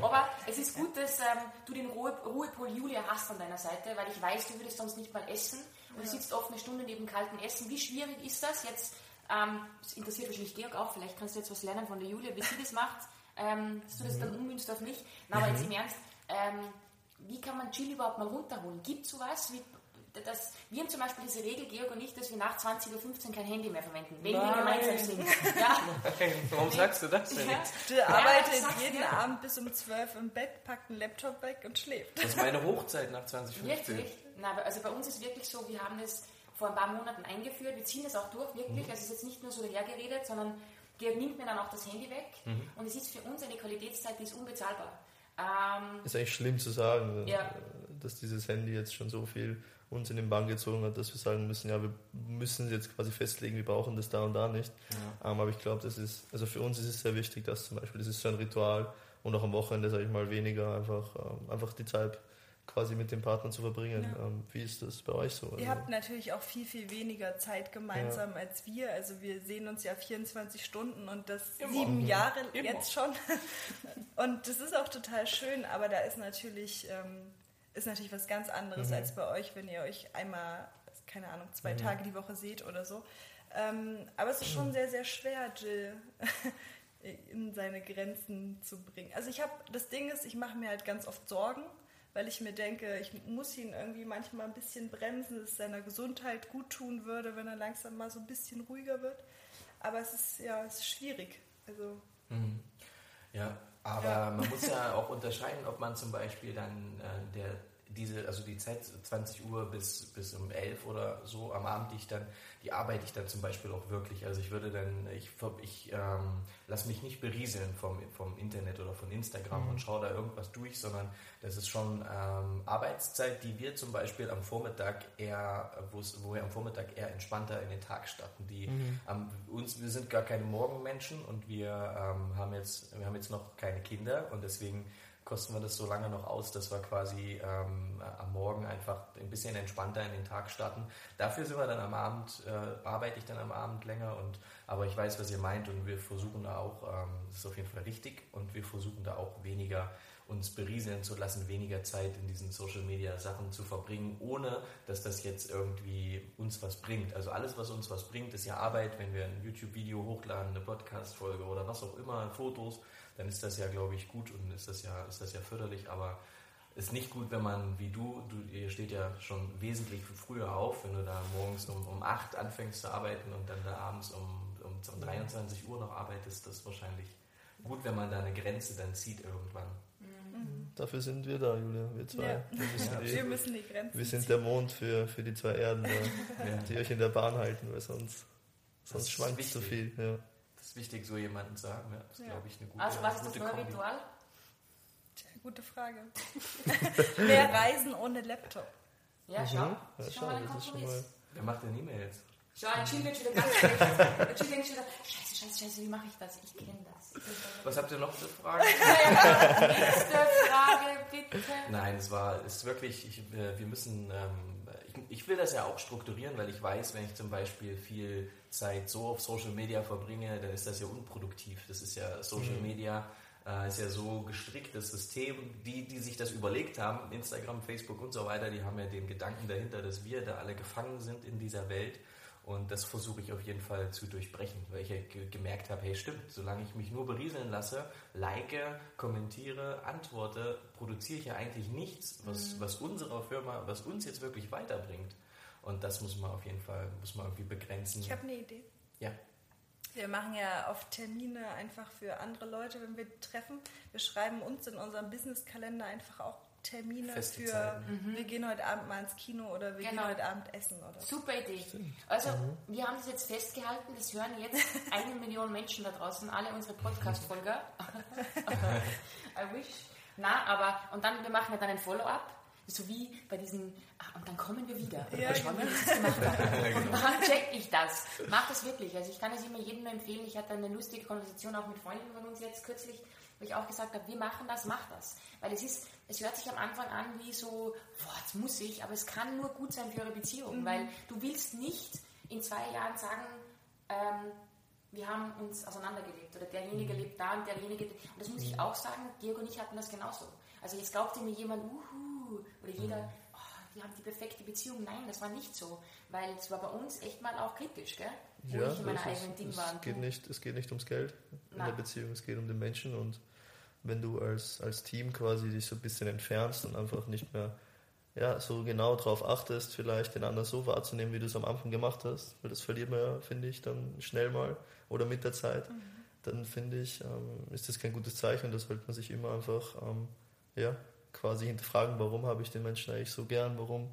A: Aber es ist gut, dass ähm, du den Ruhe, Ruhepol Julia hast an deiner Seite, weil ich weiß, du würdest sonst nicht mal essen. Und du sitzt oft eine Stunde neben kaltem Essen. Wie schwierig ist das jetzt? Ähm, das interessiert wahrscheinlich Georg auch. Vielleicht kannst du jetzt was lernen von der Julia, wie sie das macht ähm, dass du das dann ummünzt auf mich. Na, aber mhm. jetzt im Ernst, ähm, wie kann man Chill überhaupt mal runterholen? Gibt es sowas? Wie, das, wir haben zum Beispiel diese Regel, Georg und ich, dass wir nach 20.15 Uhr kein Handy mehr verwenden, wenn Nein. wir gemeinsam sind.
C: Ja. Warum sagst du das denn? Ja.
D: Du arbeitest ja, jeden ja. Abend bis um 12 Uhr im Bett, packt einen Laptop weg und schläft.
C: Das ist meine Hochzeit nach 2015.
A: Wirklich? Na, also bei uns ist wirklich so, wir haben das vor ein paar Monaten eingeführt, wir ziehen das auch durch, wirklich. Mhm. Also es ist jetzt nicht nur so dahergeredet, sondern Georg nimmt mir dann auch das Handy weg mhm. und es ist für uns eine Qualitätszeit, die ist unbezahlbar.
B: Ähm, ist eigentlich schlimm zu sagen, ja. dass dieses Handy jetzt schon so viel uns in den Bann gezogen hat, dass wir sagen müssen, ja, wir müssen es jetzt quasi festlegen, wir brauchen das da und da nicht. Ja. Ähm, aber ich glaube, das ist, also für uns ist es sehr wichtig, dass zum Beispiel, das ist so ein Ritual und auch am Wochenende, sage ich mal, weniger einfach, ähm, einfach die Zeit quasi mit dem Partner zu verbringen. Ja. Ähm, wie ist das bei euch so?
D: Ihr also, habt natürlich auch viel, viel weniger Zeit gemeinsam ja. als wir. Also wir sehen uns ja 24 Stunden und das Immer. sieben mhm. Jahre Immer. jetzt schon. und das ist auch total schön, aber da ist natürlich, ähm, ist natürlich was ganz anderes mhm. als bei euch, wenn ihr euch einmal, keine Ahnung, zwei mhm. Tage die Woche seht oder so. Ähm, aber es ist schon sehr, sehr schwer, Jill in seine Grenzen zu bringen. Also ich habe, das Ding ist, ich mache mir halt ganz oft Sorgen weil ich mir denke, ich muss ihn irgendwie manchmal ein bisschen bremsen, dass es seiner Gesundheit gut tun würde, wenn er langsam mal so ein bisschen ruhiger wird. Aber es ist ja es ist schwierig. Also,
C: mhm. Ja, aber ja. man muss ja auch unterscheiden, ob man zum Beispiel dann äh, der diese, also die Zeit 20 Uhr bis, bis um 11 oder so am Abend, die ich dann, die arbeite ich dann zum Beispiel auch wirklich. Also ich würde dann, ich, ich ähm, lasse mich nicht berieseln vom, vom Internet oder von Instagram mhm. und schaue da irgendwas durch, sondern das ist schon ähm, Arbeitszeit, die wir zum Beispiel am Vormittag eher, wo wir am Vormittag eher entspannter in den Tag starten. Die, mhm. ähm, uns, wir sind gar keine Morgenmenschen und wir ähm, haben jetzt, wir haben jetzt noch keine Kinder und deswegen kosten wir das so lange noch aus, dass wir quasi ähm, am Morgen einfach ein bisschen entspannter in den Tag starten. Dafür sind wir dann am Abend, äh, arbeite ich dann am Abend länger und aber ich weiß, was ihr meint und wir versuchen da auch, ähm, das ist auf jeden Fall richtig und wir versuchen da auch weniger uns berieseln zu lassen, weniger Zeit in diesen Social Media Sachen zu verbringen, ohne dass das jetzt irgendwie uns was bringt. Also alles, was uns was bringt, ist ja Arbeit. Wenn wir ein YouTube-Video hochladen, eine Podcast-Folge oder was auch immer, Fotos, dann ist das ja, glaube ich, gut und ist das ja, ist das ja förderlich. Aber ist nicht gut, wenn man wie du, du, ihr steht ja schon wesentlich früher auf, wenn du da morgens um, um 8 anfängst zu arbeiten und dann da abends um, um, um 23 Uhr noch arbeitest, das ist wahrscheinlich gut, wenn man da eine Grenze dann zieht irgendwann.
B: Dafür sind wir da, Julia, wir zwei.
D: Ja. Wir, müssen ja. die, wir, müssen die, Grenzen
B: Wir sind der Mond für, für die zwei Erden, ja. die euch in der Bahn halten, weil sonst, sonst schwankt es zu viel. Ja.
C: Das ist wichtig, so jemanden zu haben. Ja. Das ist, glaube ich, eine gute
A: Also, was ist das neue Ritual?
D: Tja, gute Frage. Mehr Reisen ohne Laptop.
A: Ja, schau. Mhm. Ja, schau,
C: das ist schon mal. Wer macht denn E-Mails?
A: Schau, ein Chill wird wieder ganz schlecht. Ein Chill denkt schon wieder, scheiße, scheiße, scheiße, wie mache ich das? Ich kenne das.
C: Was habt ihr noch für Fragen?
A: Nächste Frage, bitte.
C: Nein, es war, es ist wirklich, ich, äh, wir müssen, ähm, ich, ich, will das ja auch strukturieren, weil ich weiß, wenn ich zum Beispiel viel Zeit so auf Social Media verbringe, dann ist das ja unproduktiv. Das ist ja Social mhm. Media äh, ist ja so gestrickt, das System, die, die sich das überlegt haben, Instagram, Facebook und so weiter, die haben ja den Gedanken dahinter, dass wir da alle gefangen sind in dieser Welt und das versuche ich auf jeden Fall zu durchbrechen, weil ich ja gemerkt habe, hey stimmt, solange ich mich nur berieseln lasse, like, kommentiere, antworte, produziere ich ja eigentlich nichts, was, mhm. was unserer Firma, was uns jetzt wirklich weiterbringt. Und das muss man auf jeden Fall, muss man irgendwie begrenzen.
D: Ich habe eine Idee.
C: Ja.
D: Wir machen ja auf Termine einfach für andere Leute, wenn wir treffen. Wir schreiben uns in unserem Businesskalender einfach auch Termine Feste für, mhm. wir gehen heute Abend mal ins Kino oder wir genau. gehen heute Abend essen. Oder
A: Super Idee. Also mhm. wir haben das jetzt festgehalten, das hören jetzt eine Million Menschen da draußen, alle unsere Podcast-Folger. I wish. Na, aber, und dann, wir machen ja dann ein Follow-up, so wie bei diesen, ach, und dann kommen wir wieder. Ja, schauen wir, was gemacht haben. Und dann check ich das. Mach das wirklich. Also ich kann es immer jedem nur empfehlen. Ich hatte eine lustige Konversation auch mit Freunden von uns jetzt kürzlich, wo ich auch gesagt habe, wir machen das, mach das. Weil es ist, es hört sich am Anfang an wie so, boah, jetzt muss ich, aber es kann nur gut sein für eure Beziehung, mhm. weil du willst nicht in zwei Jahren sagen, ähm, wir haben uns auseinandergelebt oder derjenige mhm. lebt da und derjenige, und das muss ich mhm. auch sagen, Georg und ich hatten das genauso. Also jetzt glaubte mir jemand, uhu, oder jeder, mhm. oh, die haben die perfekte Beziehung. Nein, das war nicht so, weil es war bei uns echt mal auch kritisch, gell?
B: Wo ja, ich in meiner eigenen Ding war. Es geht, nicht, es geht nicht ums Geld in Nein. der Beziehung, es geht um den Menschen und wenn du als, als Team quasi dich so ein bisschen entfernst und einfach nicht mehr ja, so genau darauf achtest, vielleicht den anderen so wahrzunehmen, wie du es am Anfang gemacht hast, weil das verliert man ja, finde ich, dann schnell mal oder mit der Zeit, mhm. dann finde ich, ähm, ist das kein gutes Zeichen. Da sollte man sich immer einfach ähm, ja, quasi hinterfragen, warum habe ich den Menschen eigentlich so gern, warum,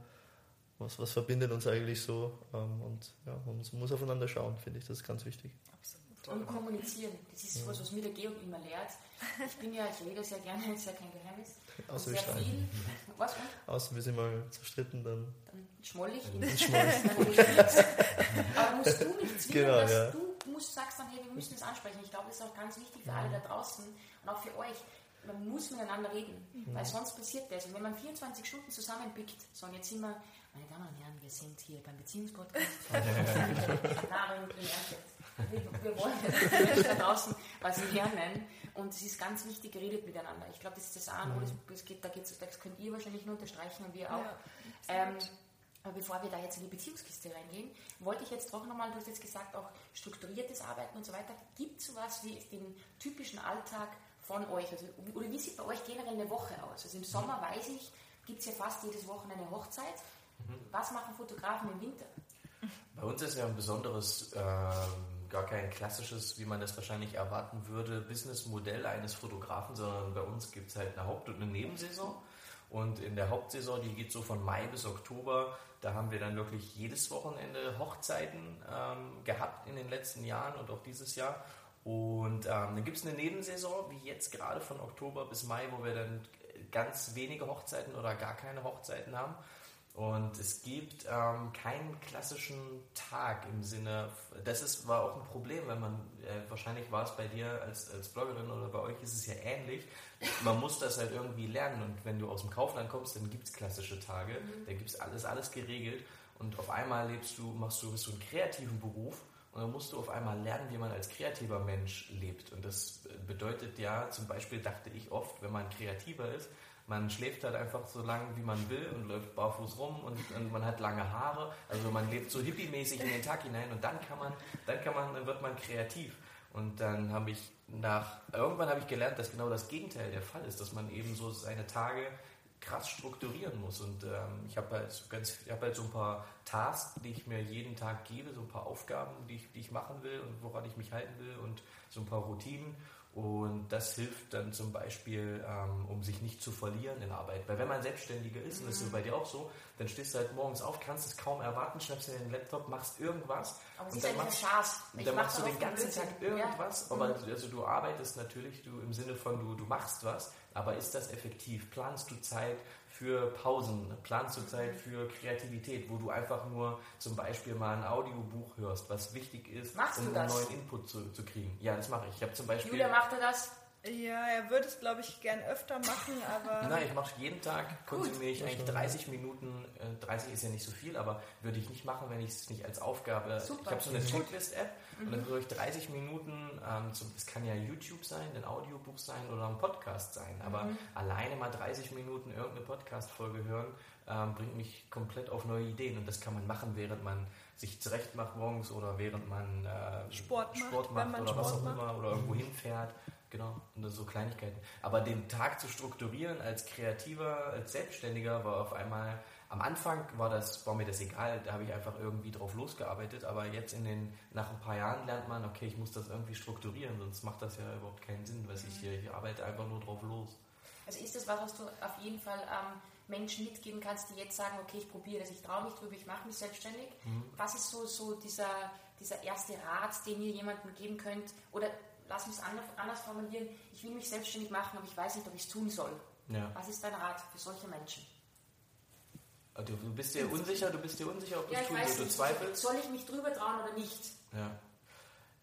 B: was, was verbindet uns eigentlich so ähm, und ja, man muss aufeinander schauen, finde ich, das ist ganz wichtig.
A: Absolut. Und kommunizieren, das ist ja. was, was mir der Georg immer lehrt ich bin ja, ich rede sehr gerne, ist ja kein Geheimnis.
B: Außer sehr wir viel. Was? Außer wir sind mal zerstritten, dann.
A: Dann schmoll ich.
B: Dann schmoll
A: Aber musst du nicht zwingen, genau, dass ja. du musst, sagst dann, hey, wir müssen das ansprechen. Ich glaube, das ist auch ganz wichtig für alle da draußen und auch für euch. Man muss miteinander reden, mhm. weil sonst passiert das. Und wenn man 24 Stunden zusammenpickt, so und jetzt sind wir, meine Damen und Herren, wir sind hier beim Beziehungspodcast. Darin wir, wir wollen Menschen da draußen was lernen und es ist ganz wichtig, redet miteinander. Ich glaube, das ist das A und O, das, das, geht, da geht's, das könnt ihr wahrscheinlich nur unterstreichen und wir auch. Ja, ähm, aber bevor wir da jetzt in die Beziehungskiste reingehen, wollte ich jetzt doch nochmal, du hast jetzt gesagt, auch strukturiertes Arbeiten und so weiter. Gibt es sowas wie den typischen Alltag von euch? Also, oder wie sieht bei euch generell eine Woche aus? Also im Sommer weiß ich, gibt es ja fast jedes Wochenende eine Hochzeit. Mhm. Was machen Fotografen im Winter?
C: Bei uns ist ja ein besonderes ähm gar kein klassisches, wie man das wahrscheinlich erwarten würde, Businessmodell eines Fotografen, sondern bei uns gibt es halt eine Haupt- und eine Nebensaison. Und in der Hauptsaison, die geht so von Mai bis Oktober, da haben wir dann wirklich jedes Wochenende Hochzeiten ähm, gehabt in den letzten Jahren und auch dieses Jahr. Und ähm, dann gibt es eine Nebensaison, wie jetzt gerade von Oktober bis Mai, wo wir dann ganz wenige Hochzeiten oder gar keine Hochzeiten haben. Und es gibt ähm, keinen klassischen Tag im Sinne, das ist, war auch ein Problem, wenn man, äh, wahrscheinlich war es bei dir als, als Bloggerin oder bei euch ist es ja ähnlich. Man muss das halt irgendwie lernen und wenn du aus dem Kaufland kommst, dann gibt es klassische Tage, mhm. da gibt es alles, alles geregelt und auf einmal lebst du, machst du, bist du einen kreativen Beruf und dann musst du auf einmal lernen, wie man als kreativer Mensch lebt. Und das bedeutet ja, zum Beispiel dachte ich oft, wenn man kreativer ist, man schläft halt einfach so lange, wie man will und läuft barfuß rum und, und man hat lange Haare. Also man lebt so hippie-mäßig in den Tag hinein und dann kann man, dann kann man, dann wird man kreativ. Und dann habe ich nach, irgendwann habe ich gelernt, dass genau das Gegenteil der Fall ist, dass man eben so seine Tage krass strukturieren muss. Und ähm, ich habe halt, ganz, ich hab halt so ein paar Tasks, die ich mir jeden Tag gebe, so ein paar Aufgaben, die ich, die ich machen will und woran ich mich halten will und so ein paar Routinen. Und das hilft dann zum Beispiel, ähm, um sich nicht zu verlieren in Arbeit. Weil wenn man Selbstständiger ist, mhm. und das ist mhm. bei dir auch so, dann stehst du halt morgens auf, kannst es kaum erwarten, schnappst dir den Laptop, machst irgendwas.
A: Aber
C: und
A: dann, machst,
C: und dann machst du den ganzen Tag irgendwas. Ja. Aber mhm. also du arbeitest natürlich, du im Sinne von du, du machst was, aber ist das effektiv? Planst du Zeit? für Pausen, planst du Zeit für Kreativität, wo du einfach nur zum Beispiel mal ein Audiobuch hörst, was wichtig ist,
A: Machst
C: um einen neuen Input zu, zu kriegen. Ja, das mache ich. Ich habe zum Beispiel.
A: Julia, macht er das?
D: Ja, er würde es, glaube ich, gern öfter machen, aber.
C: Nein, ich mache jeden Tag, konsumiere ich eigentlich 30 Minuten, äh, 30 ist ja nicht so viel, aber würde ich nicht machen, wenn ich es nicht als Aufgabe. Super. Ich habe so eine Checklist-App mhm. und dann würde ich 30 Minuten, ähm, zum, das kann ja YouTube sein, ein Audiobuch sein oder ein Podcast sein, aber mhm. alleine mal 30 Minuten irgendeine Podcast-Folge hören, ähm, bringt mich komplett auf neue Ideen und das kann man machen, während man sich zurecht macht morgens oder während man äh,
D: Sport macht,
C: Sport macht oder Sport was auch macht. immer oder irgendwo hinfährt. Genau, und so Kleinigkeiten. Aber den Tag zu strukturieren als Kreativer, als Selbstständiger war auf einmal, am Anfang war das, war mir das egal, da habe ich einfach irgendwie drauf losgearbeitet, aber jetzt in den, nach ein paar Jahren lernt man, okay, ich muss das irgendwie strukturieren, sonst macht das ja überhaupt keinen Sinn, was ich hier, ich arbeite einfach nur drauf los.
A: Also ist das was, was du auf jeden Fall ähm, Menschen mitgeben kannst, die jetzt sagen, okay, ich probiere das, ich traue mich drüber, ich mache mich selbstständig. Mhm. Was ist so, so dieser, dieser erste Rat, den ihr jemandem geben könnt? Oder lass mich es anders formulieren, ich will mich selbstständig machen, aber ich weiß nicht, ob ich es tun soll. Ja. Was ist dein Rat für solche Menschen?
C: Ah, du, du bist dir unsicher, du bist dir unsicher, ob du es tun willst, du zweifelst.
A: Soll ich mich drüber trauen oder nicht?
C: Ja.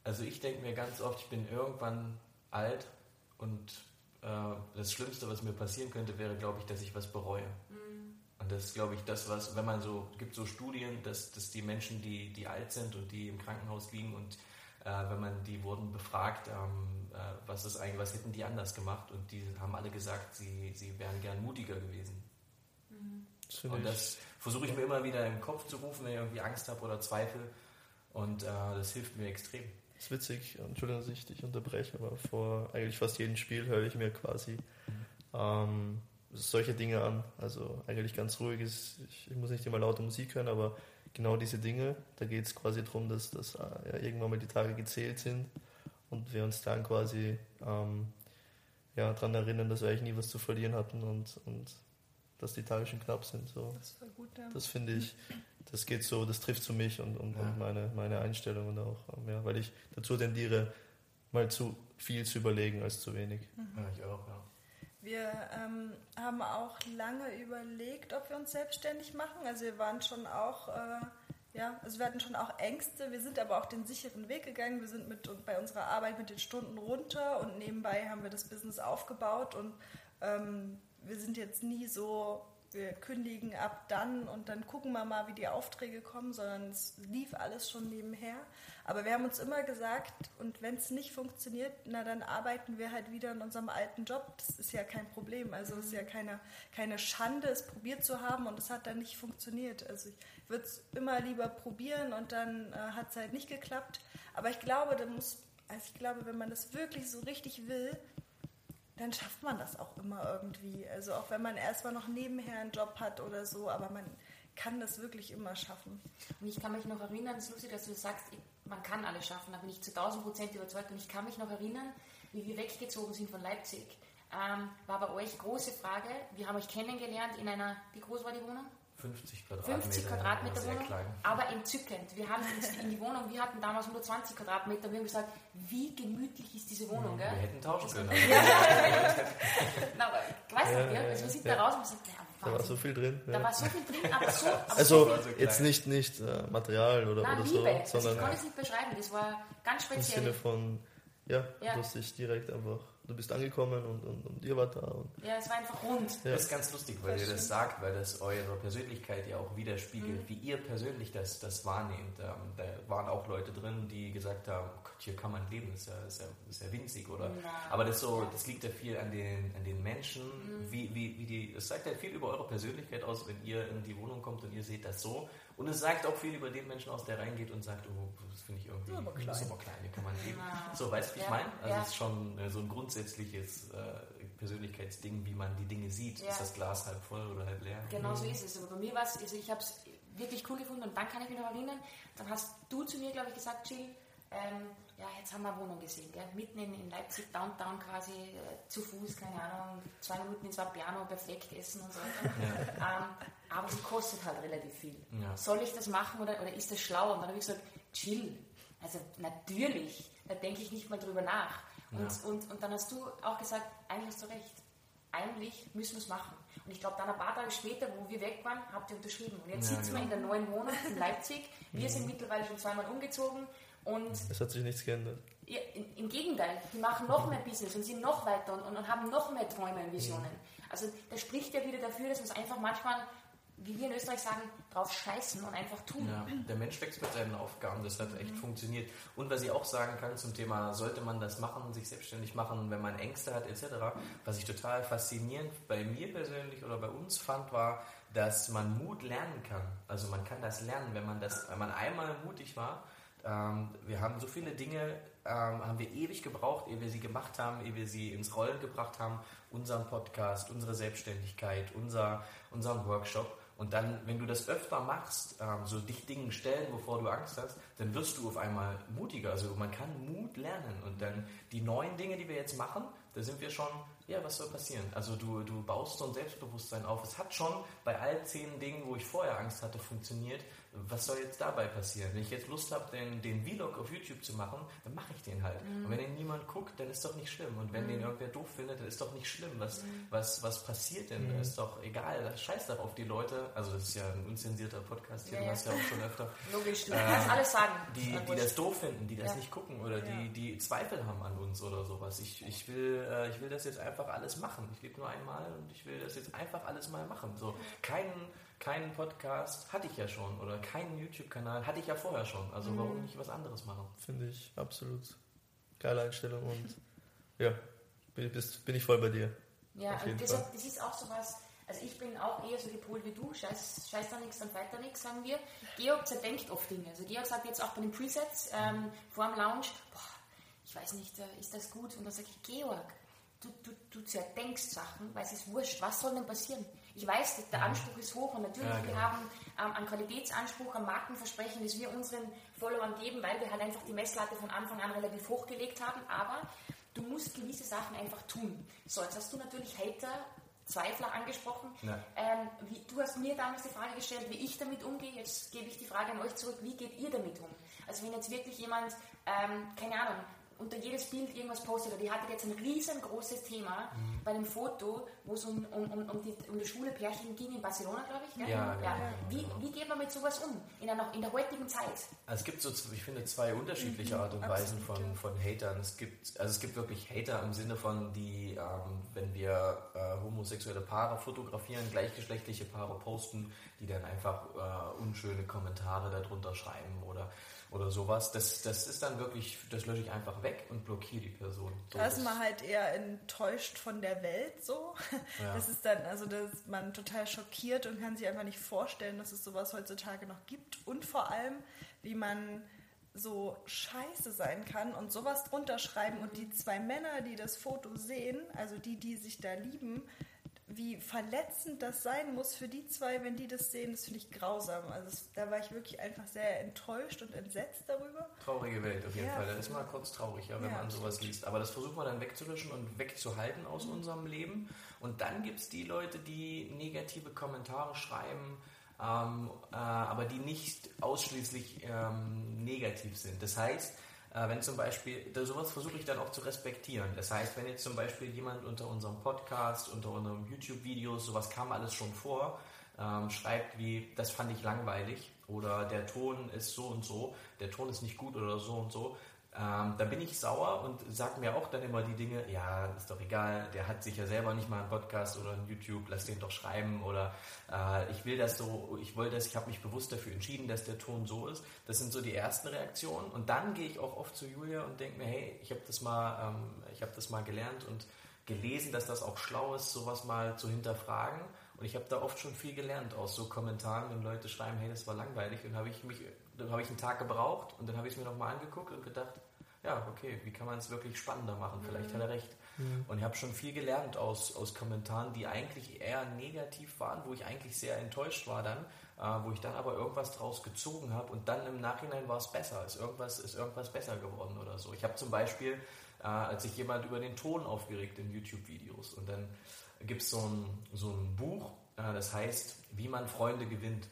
C: Also ich denke mir ganz oft, ich bin irgendwann alt und äh, das Schlimmste, was mir passieren könnte, wäre, glaube ich, dass ich was bereue. Mhm. Und das ist, glaube ich, das, was, wenn man so, gibt so Studien, dass, dass die Menschen, die, die alt sind und die im Krankenhaus liegen und äh, wenn man die wurden befragt, ähm, äh, was ist eigentlich, was hätten die anders gemacht und die haben alle gesagt, sie, sie wären gern mutiger gewesen. Mhm. Das und das versuche ich mir immer wieder im Kopf zu rufen, wenn ich irgendwie Angst habe oder Zweifel und äh, das hilft mir extrem.
B: Das ist witzig, Entschuldigung, dass ich dich unterbreche, aber vor eigentlich fast jedem Spiel höre ich mir quasi ähm, solche Dinge an. Also eigentlich ganz ruhig ist, ich, ich muss nicht immer laute Musik hören, aber genau diese Dinge. Da geht es quasi darum, dass, dass äh, irgendwann mal die Tage gezählt sind und wir uns dann quasi ähm, ja, daran erinnern, dass wir eigentlich nie was zu verlieren hatten und, und dass die Tage schon knapp sind. So.
D: Das war gut, ja.
B: Das finde ich, das geht so, das trifft so mich und, und, ja. und meine, meine Einstellung und auch, ähm, ja, weil ich dazu tendiere, mal zu viel zu überlegen als zu wenig.
C: Mhm. Ja, ich auch, ja.
D: Wir ähm, haben auch lange überlegt, ob wir uns selbstständig machen. Also wir waren schon auch, äh, ja, also wir hatten schon auch Ängste. Wir sind aber auch den sicheren Weg gegangen. Wir sind mit bei unserer Arbeit mit den Stunden runter und nebenbei haben wir das Business aufgebaut und ähm, wir sind jetzt nie so wir kündigen ab dann und dann gucken wir mal, wie die Aufträge kommen, sondern es lief alles schon nebenher. Aber wir haben uns immer gesagt, und wenn es nicht funktioniert, na dann arbeiten wir halt wieder in unserem alten Job. Das ist ja kein Problem. Also es ist ja keine, keine Schande, es probiert zu haben und es hat dann nicht funktioniert. Also ich würde es immer lieber probieren und dann äh, hat es halt nicht geklappt. Aber ich glaube, da muss, also ich glaube, wenn man das wirklich so richtig will, dann schafft man das auch immer irgendwie. Also auch wenn man erstmal noch nebenher einen Job hat oder so, aber man kann das wirklich immer schaffen.
A: Und ich kann mich noch erinnern, lustig, dass du sagst, man kann alles schaffen, da bin ich zu 1000 Prozent überzeugt und ich kann mich noch erinnern, wie wir weggezogen sind von Leipzig. Ähm, war bei euch große Frage, wir haben euch kennengelernt in einer, wie groß war die Wohnung?
C: 50 Quadratmeter.
A: 50 Quadratmeter Wohnung, klein. aber entzückend. Wir haben in die Wohnung, wir hatten damals 120 Quadratmeter, wir haben gesagt, wie gemütlich ist diese Wohnung.
C: Mhm, wir
A: gell?
C: hätten tauschen können.
A: ja. Na, aber, ich weiß nicht, ja, also wir sind da raus und gesagt, ja,
B: Da war so viel drin.
A: Da war so viel drin, aber so. Aber
B: also
A: so
B: jetzt nicht, nicht äh, Material oder,
A: Nein,
B: oder
A: Liebe.
B: so,
A: sondern. Also ich kann es nicht beschreiben, das war ganz speziell.
B: Im Sinne von, ja, ja. du hast dich direkt einfach du bist angekommen und, und, und ihr wart da. Und
A: ja, es war einfach rund.
C: Ja. Das ist ganz lustig, weil das ihr das sagt, weil das eure Persönlichkeit ja auch widerspiegelt, mhm. wie ihr persönlich das, das wahrnehmt. Ähm, da waren auch Leute drin, die gesagt haben, oh Gott, hier kann man leben, das ist ja, ist ja, ist ja winzig, oder? Ja. Aber das, so, das liegt ja viel an den, an den Menschen, mhm. wie, wie, wie die, es sagt ja viel über eure Persönlichkeit aus, wenn ihr in die Wohnung kommt und ihr seht das so. Und es sagt auch viel über den Menschen aus, der reingeht und sagt, oh, das finde ich irgendwie super klein. super klein, hier kann man leben. Ja. So, weißt du, wie ich meine? Also es ist schon äh, so ein grundsätzliches äh, Persönlichkeitsding, wie man die Dinge sieht. Ist das Glas halb voll oder halb leer?
A: Genau so ist es. Aber bei mir war es, also ich habe es wirklich cool gefunden und dann kann ich mich noch erinnern, dann hast du zu mir, glaube ich, gesagt, Jill, ähm, ja, jetzt haben wir eine Wohnung gesehen, gell? mitten in, in Leipzig, Downtown quasi, äh, zu Fuß, keine Ahnung, zwei Minuten ins Piano, perfekt essen und so weiter. Ja. Ähm, aber sie kostet halt relativ viel. Ja. Soll ich das machen oder, oder ist das schlau? Und dann habe ich gesagt, chill. Also natürlich, da denke ich nicht mal drüber nach. Und, ja. und, und dann hast du auch gesagt, eigentlich hast du recht. Eigentlich müssen wir es machen. Und ich glaube, dann ein paar Tage später, wo wir weg waren, habt ihr unterschrieben. Und jetzt ja, sitzen genau. wir in der neuen Wohnung in Leipzig. Wir mhm. sind mittlerweile schon zweimal umgezogen. Und
B: es hat sich nichts geändert.
A: Ja, im Gegenteil, die machen noch mehr Business und sind noch weiter und, und, haben noch mehr Träume und Visionen. Mhm. Also das spricht ja wieder dafür, dass man es einfach manchmal wie wir in Österreich sagen, drauf scheißen und einfach tun.
C: Ja, der Mensch wächst mit seinen Aufgaben, das hat echt mhm. funktioniert. Und was ich auch sagen kann zum Thema, sollte man das machen, sich selbstständig machen, wenn man Ängste hat etc., was ich total faszinierend bei mir persönlich oder bei uns fand, war, dass man Mut lernen kann. Also man kann das lernen, wenn man das, wenn man einmal mutig war. Ähm, wir haben so viele Dinge, ähm, haben wir ewig gebraucht, ehe wir sie gemacht haben, ehe wir sie ins Rollen gebracht haben. Unseren Podcast, unsere Selbstständigkeit, unser, unseren Workshop. Und dann, wenn du das öfter machst, ähm, so dich Dingen stellen, wovor du Angst hast, dann wirst du auf einmal mutiger. Also man kann Mut lernen. Und dann die neuen Dinge, die wir jetzt machen, da sind wir schon, ja, was soll passieren? Also du, du baust so ein Selbstbewusstsein auf. Es hat schon bei all zehn Dingen, wo ich vorher Angst hatte, funktioniert was soll jetzt dabei passieren? Wenn ich jetzt Lust habe, den, den Vlog auf YouTube zu machen, dann mache ich den halt. Mhm. Und wenn den niemand guckt, dann ist doch nicht schlimm. Und wenn mhm. den irgendwer doof findet, dann ist doch nicht schlimm. Was, mhm. was, was passiert denn? Mhm. Ist doch egal. Scheiß doch auf die Leute. Also das ist ja ein unzensierter Podcast hier, ja, du hast ja auch schon öfter.
A: Logisch, du äh, kannst alles sagen.
C: Die, die das doof finden, die das ja. nicht gucken oder ja. die, die Zweifel haben an uns oder sowas. Ich, ich, will, äh, ich will das jetzt einfach alles machen. Ich lebe nur einmal und ich will das jetzt einfach alles mal machen. So, keinen keinen Podcast hatte ich ja schon oder keinen YouTube-Kanal hatte ich ja vorher schon. Also mhm. warum nicht was anderes machen?
B: Finde ich absolut geile Einstellung und ja, bin, bin ich voll bei dir.
A: Ja, und deshalb, das ist auch so was, also ich bin auch eher so gepolt wie du, scheiß, scheiß da nichts, dann weiter nichts, sagen wir. Georg zerdenkt oft Dinge. Also Georg sagt jetzt auch bei den Presets ähm, vor dem Lounge, boah, ich weiß nicht, äh, ist das gut? Und dann sage ich, Georg, du, du, du zerdenkst Sachen, weil es ist wurscht, was soll denn passieren? Ich weiß, der Anspruch ist hoch und natürlich, ja, genau. wir haben ähm, einen Qualitätsanspruch, ein Markenversprechen, das wir unseren Followern geben, weil wir halt einfach die Messlatte von Anfang an relativ hoch gelegt haben, aber du musst gewisse Sachen einfach tun. So, jetzt hast du natürlich Hater, Zweifler angesprochen. Ja. Ähm, wie, du hast mir damals die Frage gestellt, wie ich damit umgehe. Jetzt gebe ich die Frage an euch zurück, wie geht ihr damit um? Also wenn jetzt wirklich jemand, ähm, keine Ahnung, unter jedes Bild irgendwas postet. Oder die hatte jetzt ein riesengroßes Thema mhm. bei dem Foto, wo es um, um, um, um, die, um die schwule Pärchen ging in Barcelona, glaube ich.
C: Ja, ja.
A: Genau, wie, genau. wie geht man mit sowas um in, einer, in der heutigen Zeit?
C: Also es gibt so, ich finde, zwei unterschiedliche mhm. Art und Weisen von, von Hatern. Es gibt, also es gibt wirklich Hater im Sinne von, die, ähm, wenn wir äh, homosexuelle Paare fotografieren, gleichgeschlechtliche Paare posten, die dann einfach äh, unschöne Kommentare darunter schreiben oder oder sowas. Das, das ist dann wirklich, das lösche ich einfach weg und blockiere die Person.
D: So, da ist man halt eher enttäuscht von der Welt so. Ja. Das ist dann, also da ist man total schockiert und kann sich einfach nicht vorstellen, dass es sowas heutzutage noch gibt. Und vor allem, wie man so scheiße sein kann und sowas drunter schreiben und die zwei Männer, die das Foto sehen, also die, die sich da lieben, wie verletzend das sein muss für die zwei, wenn die das sehen, das finde ich grausam. Also es, da war ich wirklich einfach sehr enttäuscht und entsetzt darüber.
C: Traurige Welt auf jeden ja. Fall. Da ist man kurz traurig, ja, wenn ja, man sowas liest. Aber das versucht man dann wegzulöschen und wegzuhalten aus mhm. unserem Leben. Und dann gibt es die Leute, die negative Kommentare schreiben, ähm, äh, aber die nicht ausschließlich ähm, negativ sind. Das heißt, wenn zum Beispiel, sowas versuche ich dann auch zu respektieren. Das heißt, wenn jetzt zum Beispiel jemand unter unserem Podcast, unter unserem YouTube-Videos, sowas kam alles schon vor, ähm, schreibt wie, das fand ich langweilig oder der Ton ist so und so, der Ton ist nicht gut oder so und so, ähm, da bin ich sauer und sage mir auch dann immer die Dinge, ja, ist doch egal, der hat sich ja selber nicht mal einen Podcast oder ein YouTube, lass den doch schreiben oder äh, ich will das so, ich wollte das, ich habe mich bewusst dafür entschieden, dass der Ton so ist. Das sind so die ersten Reaktionen und dann gehe ich auch oft zu Julia und denke mir, hey, ich habe das mal, ähm, ich das mal gelernt und gelesen, dass das auch schlau ist, sowas mal zu hinterfragen. Und ich habe da oft schon viel gelernt aus so Kommentaren, wenn Leute schreiben, hey, das war langweilig. Und habe ich mich, dann habe ich einen Tag gebraucht und dann habe ich es mir nochmal angeguckt und gedacht, ja, okay, wie kann man es wirklich spannender machen? Vielleicht mhm. hat er recht. Mhm. Und ich habe schon viel gelernt aus, aus Kommentaren, die eigentlich eher negativ waren, wo ich eigentlich sehr enttäuscht war dann, äh, wo ich dann aber irgendwas draus gezogen habe und dann im Nachhinein war es besser, ist irgendwas, ist irgendwas besser geworden oder so. Ich habe zum Beispiel, äh, als sich jemand über den Ton aufgeregt in YouTube-Videos und dann gibt es so ein, so ein Buch, äh, das heißt, wie man Freunde gewinnt.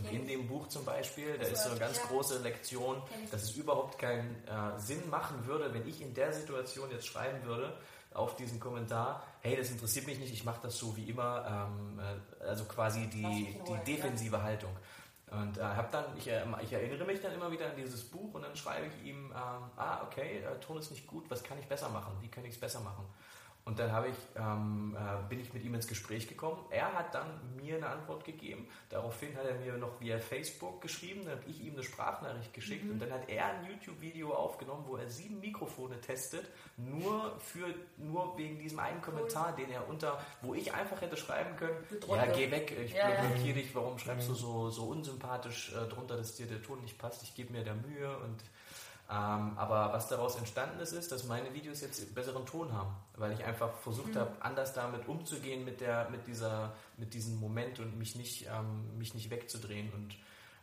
C: Und in dem Buch zum Beispiel, da ist so eine ganz große Lektion, dass es überhaupt keinen äh, Sinn machen würde, wenn ich in der Situation jetzt schreiben würde, auf diesen Kommentar, hey, das interessiert mich nicht, ich mache das so wie immer, ähm, äh, also quasi die, die defensive Haltung. Und äh, habe dann, ich, äh, ich, erinnere mich dann immer wieder an dieses Buch und dann schreibe ich ihm, ähm, ah, okay, äh, Ton ist nicht gut, was kann ich besser machen? Wie kann ich es besser machen? Und dann ich, ähm, äh, bin ich mit ihm ins Gespräch gekommen. Er hat dann mir eine Antwort gegeben. Daraufhin hat er mir noch via Facebook geschrieben. Dann habe ich ihm eine Sprachnachricht geschickt. Mhm. Und dann hat er ein YouTube-Video aufgenommen, wo er sieben Mikrofone testet. Nur, für, nur wegen diesem einen Kommentar, den er unter, wo ich einfach hätte schreiben können: Ja, geh weg, ich ja, blockiere dich. Warum schreibst du mhm. so, so unsympathisch äh, drunter, dass dir der Ton nicht passt? Ich gebe mir da Mühe. Und ähm, aber was daraus entstanden ist, ist, dass meine Videos jetzt besseren Ton haben, weil ich einfach versucht mhm. habe, anders damit umzugehen mit der, mit dieser, mit diesem Moment und mich nicht, ähm, mich nicht wegzudrehen. Und,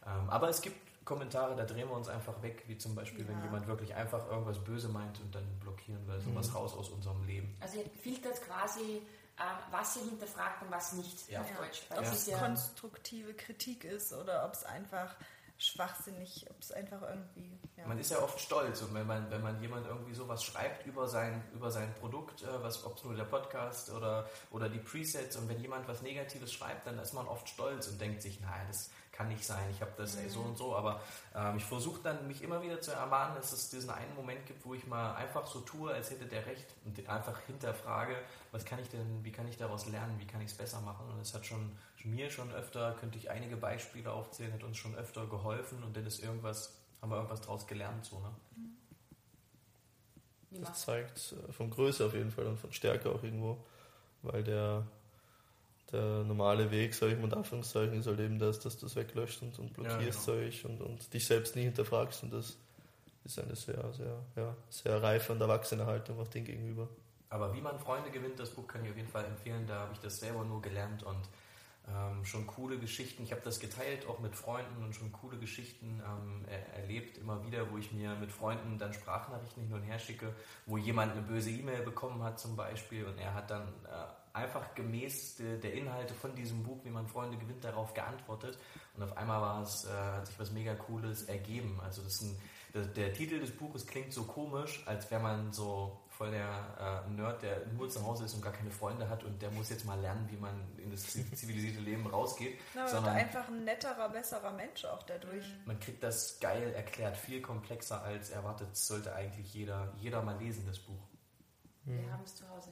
C: ähm, aber es gibt Kommentare, da drehen wir uns einfach weg, wie zum Beispiel, ja. wenn jemand wirklich einfach irgendwas böse meint und dann blockieren wir sowas mhm. raus aus unserem Leben.
A: Also ihr filtert quasi äh, was ihr hinterfragt und was nicht
D: ja. auf Deutsch. Ob ja. es konstruktive Kritik ist oder ob es einfach schwachsinnig, ob es einfach irgendwie.
C: Ja. Man ist ja oft stolz und wenn man, wenn man jemand irgendwie sowas schreibt über sein, über sein Produkt, äh, was, ob es nur der Podcast oder, oder die Presets und wenn jemand was Negatives schreibt, dann ist man oft stolz und denkt sich, nein, das kann nicht sein, ich habe das mhm. ey, so und so, aber ähm, ich versuche dann mich immer wieder zu ermahnen, dass es diesen einen Moment gibt, wo ich mal einfach so tue, als hätte der recht und einfach hinterfrage, was kann ich denn, wie kann ich daraus lernen, wie kann ich es besser machen und es hat schon mir schon öfter, könnte ich einige Beispiele aufzählen, hat uns schon öfter geholfen und dann ist irgendwas, haben wir irgendwas draus gelernt so, ne?
B: Das zeigt äh, von Größe auf jeden Fall und von Stärke auch irgendwo, weil der der normale Weg, sage ich mal in Anführungszeichen, ist halt eben das, dass du es weglöscht und, und blockierst, ja, genau. ich, und, und dich selbst nie hinterfragst und das ist eine sehr, sehr, ja, sehr reife und erwachsene Haltung auch dem gegenüber.
C: Aber wie man Freunde gewinnt, das Buch kann ich auf jeden Fall empfehlen, da habe ich das selber nur gelernt und ähm, schon coole Geschichten. Ich habe das geteilt auch mit Freunden und schon coole Geschichten ähm, er erlebt immer wieder, wo ich mir mit Freunden dann Sprachnachrichten hin und her schicke, wo jemand eine böse E-Mail bekommen hat zum Beispiel und er hat dann äh, einfach gemäß de, der Inhalte von diesem Buch, wie man Freunde gewinnt, darauf geantwortet und auf einmal war es, äh, hat sich was mega Cooles ergeben. Also das ein, der, der Titel des Buches klingt so komisch, als wäre man so voll der äh, Nerd, der nur zu Hause ist und gar keine Freunde hat und der muss jetzt mal lernen, wie man in das zivilisierte Leben rausgeht.
D: Na, sondern einfach ein netterer, besserer Mensch auch dadurch.
C: Man kriegt das geil erklärt, viel komplexer als erwartet. Sollte eigentlich jeder, jeder mal lesen, das Buch.
A: Wir mhm. haben es zu Hause.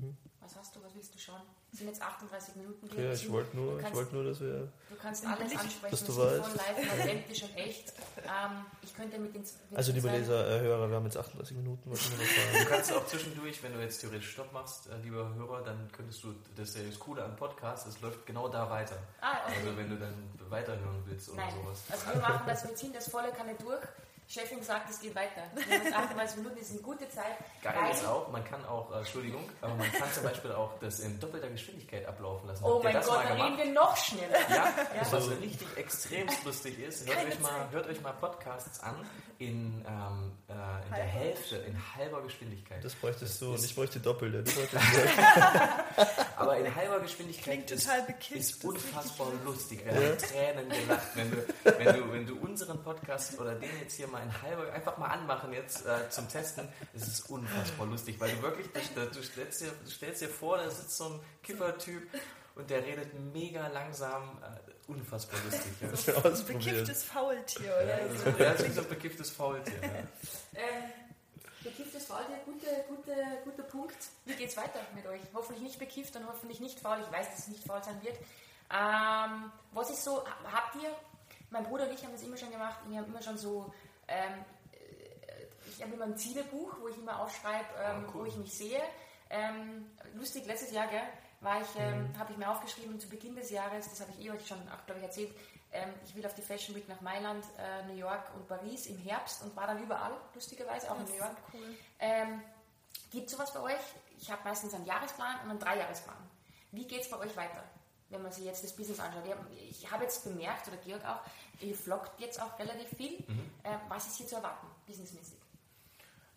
A: Mhm. Was hast du, was willst du schauen? Es sind jetzt 38 Minuten.
B: Ja, ich wollte nur, kannst, wollt nur, dass wir.
A: Du kannst alles ansprechen,
B: dass du weißt.
A: voll live, authentisch und echt. Ähm, ich könnte mit den. Mit
B: also, liebe Leser, äh, Hörer, wir haben jetzt 38 Minuten. Was
C: wir sagen. Du kannst auch zwischendurch, wenn du jetzt theoretisch Stopp machst, äh, lieber Hörer, dann könntest du, das ist ja das Coole am Podcast, es läuft genau da weiter. Ah, okay. Also, wenn du dann weiterhören willst oder
A: Nein.
C: sowas.
A: Also, wir machen das, wir ziehen das volle Kanne durch. Chefin sagt, es geht weiter. 38 Minuten ist eine gute Zeit.
C: Geil ist auch, man kann auch, äh, Entschuldigung, aber man kann zum Beispiel auch das in doppelter Geschwindigkeit ablaufen lassen.
A: Oh mein Gott, dann reden wir noch schneller.
C: Ja, ja. was richtig extrem lustig ist, hört euch, mal, hört euch mal Podcasts an in, ähm, äh, in der Hälfte, in halber Geschwindigkeit.
B: Das bräuchtest du und ich bräuchte doppelte.
C: aber in halber Geschwindigkeit ist, ist unfassbar lustig. Wir haben Tränen gelacht, wenn du, wenn, du, wenn du unseren Podcast oder den jetzt hier mal in Halber einfach mal anmachen jetzt äh, zum Testen. Es ist unfassbar lustig, weil du wirklich, du, du, stellst dir, du stellst dir vor, da sitzt so ein Kiffertyp und der redet mega langsam, äh, unfassbar lustig. Ja.
D: So ein bekifftes Faultier, oder? Ja,
C: so. ja, so ein bekifftes Faultier. Ja.
A: Ähm, bekifftes Faultier, gute, gute, guter Punkt. Wie geht's weiter mit euch? Hoffentlich nicht bekifft und hoffentlich nicht faul. Ich weiß, dass es nicht faul sein wird. Ähm, was ist so, habt ihr, mein Bruder und ich haben das immer schon gemacht, wir haben immer schon so, ähm, äh, ich habe immer ein Zielebuch, wo ich immer aufschreibe, ähm, oh, cool. wo ich mich sehe. Ähm, lustig, letztes Jahr, gell, war ich, ähm, mhm. habe ich mir aufgeschrieben zu Beginn des Jahres, das habe ich eh euch schon, glaube ich, erzählt, ähm, ich will auf die Fashion Week nach Mailand, äh, New York und Paris im Herbst und war dann überall, lustigerweise, auch das in New York. Cool. Ähm, Gibt es sowas bei euch? Ich habe meistens einen Jahresplan und einen Dreijahresplan. Wie geht es bei euch weiter, wenn man sich jetzt das Business anschaut? Ich habe jetzt bemerkt, oder Georg auch, ihr vloggt jetzt auch relativ viel. Mhm. Äh, was ist hier zu erwarten, businessmäßig?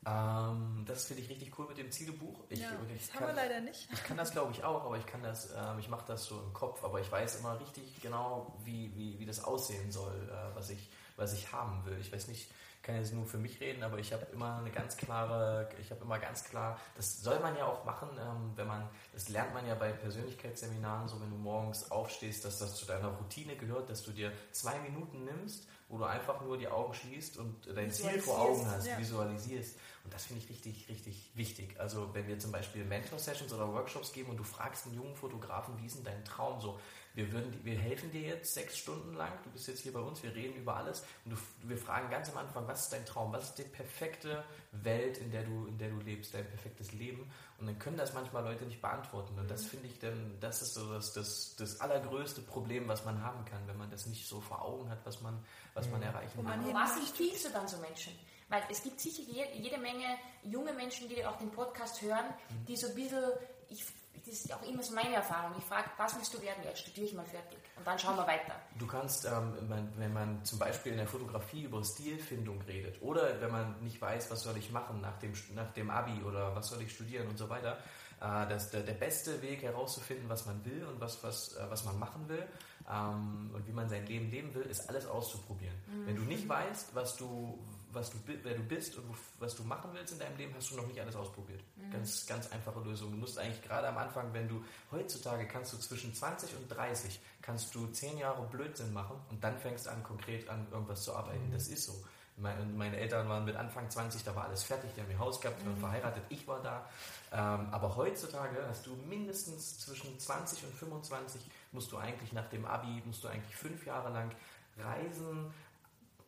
C: Ähm, das finde ich richtig cool mit dem Zielebuch.
D: Ich, ja, ich das kann, haben wir leider nicht.
C: Ich kann das, glaube ich, auch, aber ich kann das, ähm, ich mache das so im Kopf, aber ich weiß immer richtig genau, wie, wie, wie das aussehen soll, äh, was, ich, was ich haben will. Ich weiß nicht, kann jetzt nur für mich reden, aber ich habe immer eine ganz klare, ich habe immer ganz klar, das soll man ja auch machen, ähm, wenn man, das lernt man ja bei Persönlichkeitsseminaren, so wenn du morgens aufstehst, dass das zu deiner Routine gehört, dass du dir zwei Minuten nimmst, wo du einfach nur die Augen schließt und dein Ziel vor Augen hast, ja. visualisierst. Und das finde ich richtig, richtig wichtig. Also wenn wir zum Beispiel Mentor-Sessions oder Workshops geben und du fragst einen jungen Fotografen, wie ist denn dein Traum so? Wir, würden, wir helfen dir jetzt sechs Stunden lang, du bist jetzt hier bei uns, wir reden über alles und du, wir fragen ganz am Anfang, was ist dein Traum? Was ist die perfekte Welt, in der du, in der du lebst, dein perfektes Leben? Und dann können das manchmal Leute nicht beantworten. Und das mhm. finde ich dann, das ist so das, das, das allergrößte Problem, was man haben kann, wenn man das nicht so vor Augen hat, was man, was man mhm. erreichen
A: will. Was empfiehlst du dann so Menschen? Weil es gibt sicher jede Menge junge Menschen, die auch den Podcast hören, mhm. die so ein bisschen, ich, das ist auch immer so meine Erfahrung, ich frage, was willst du werden? Ja, studiere ich mal fertig und dann schauen wir weiter.
C: Du kannst, ähm, wenn man zum Beispiel in der Fotografie über Stilfindung redet oder wenn man nicht weiß, was soll ich machen nach dem, nach dem Abi oder was soll ich studieren und so weiter, äh, das, der, der beste Weg herauszufinden, was man will und was, was, äh, was man machen will ähm, und wie man sein Leben leben will, ist alles auszuprobieren. Mhm. Wenn du nicht weißt, was du, was du, wer du bist und was du machen willst in deinem Leben, hast du noch nicht alles ausprobiert. Mhm. Ganz, ganz einfache Lösung. Du musst eigentlich gerade am Anfang, wenn du heutzutage kannst du zwischen 20 und 30 kannst du 10 Jahre Blödsinn machen und dann fängst du an, konkret an irgendwas zu arbeiten. Mhm. Das ist so. Meine, meine, Eltern waren mit Anfang 20, da war alles fertig, die haben ihr Haus gehabt, die waren mhm. verheiratet, ich war da. Ähm, aber heutzutage hast du mindestens zwischen 20 und 25 musst du eigentlich nach dem Abi, musst du eigentlich fünf Jahre lang reisen,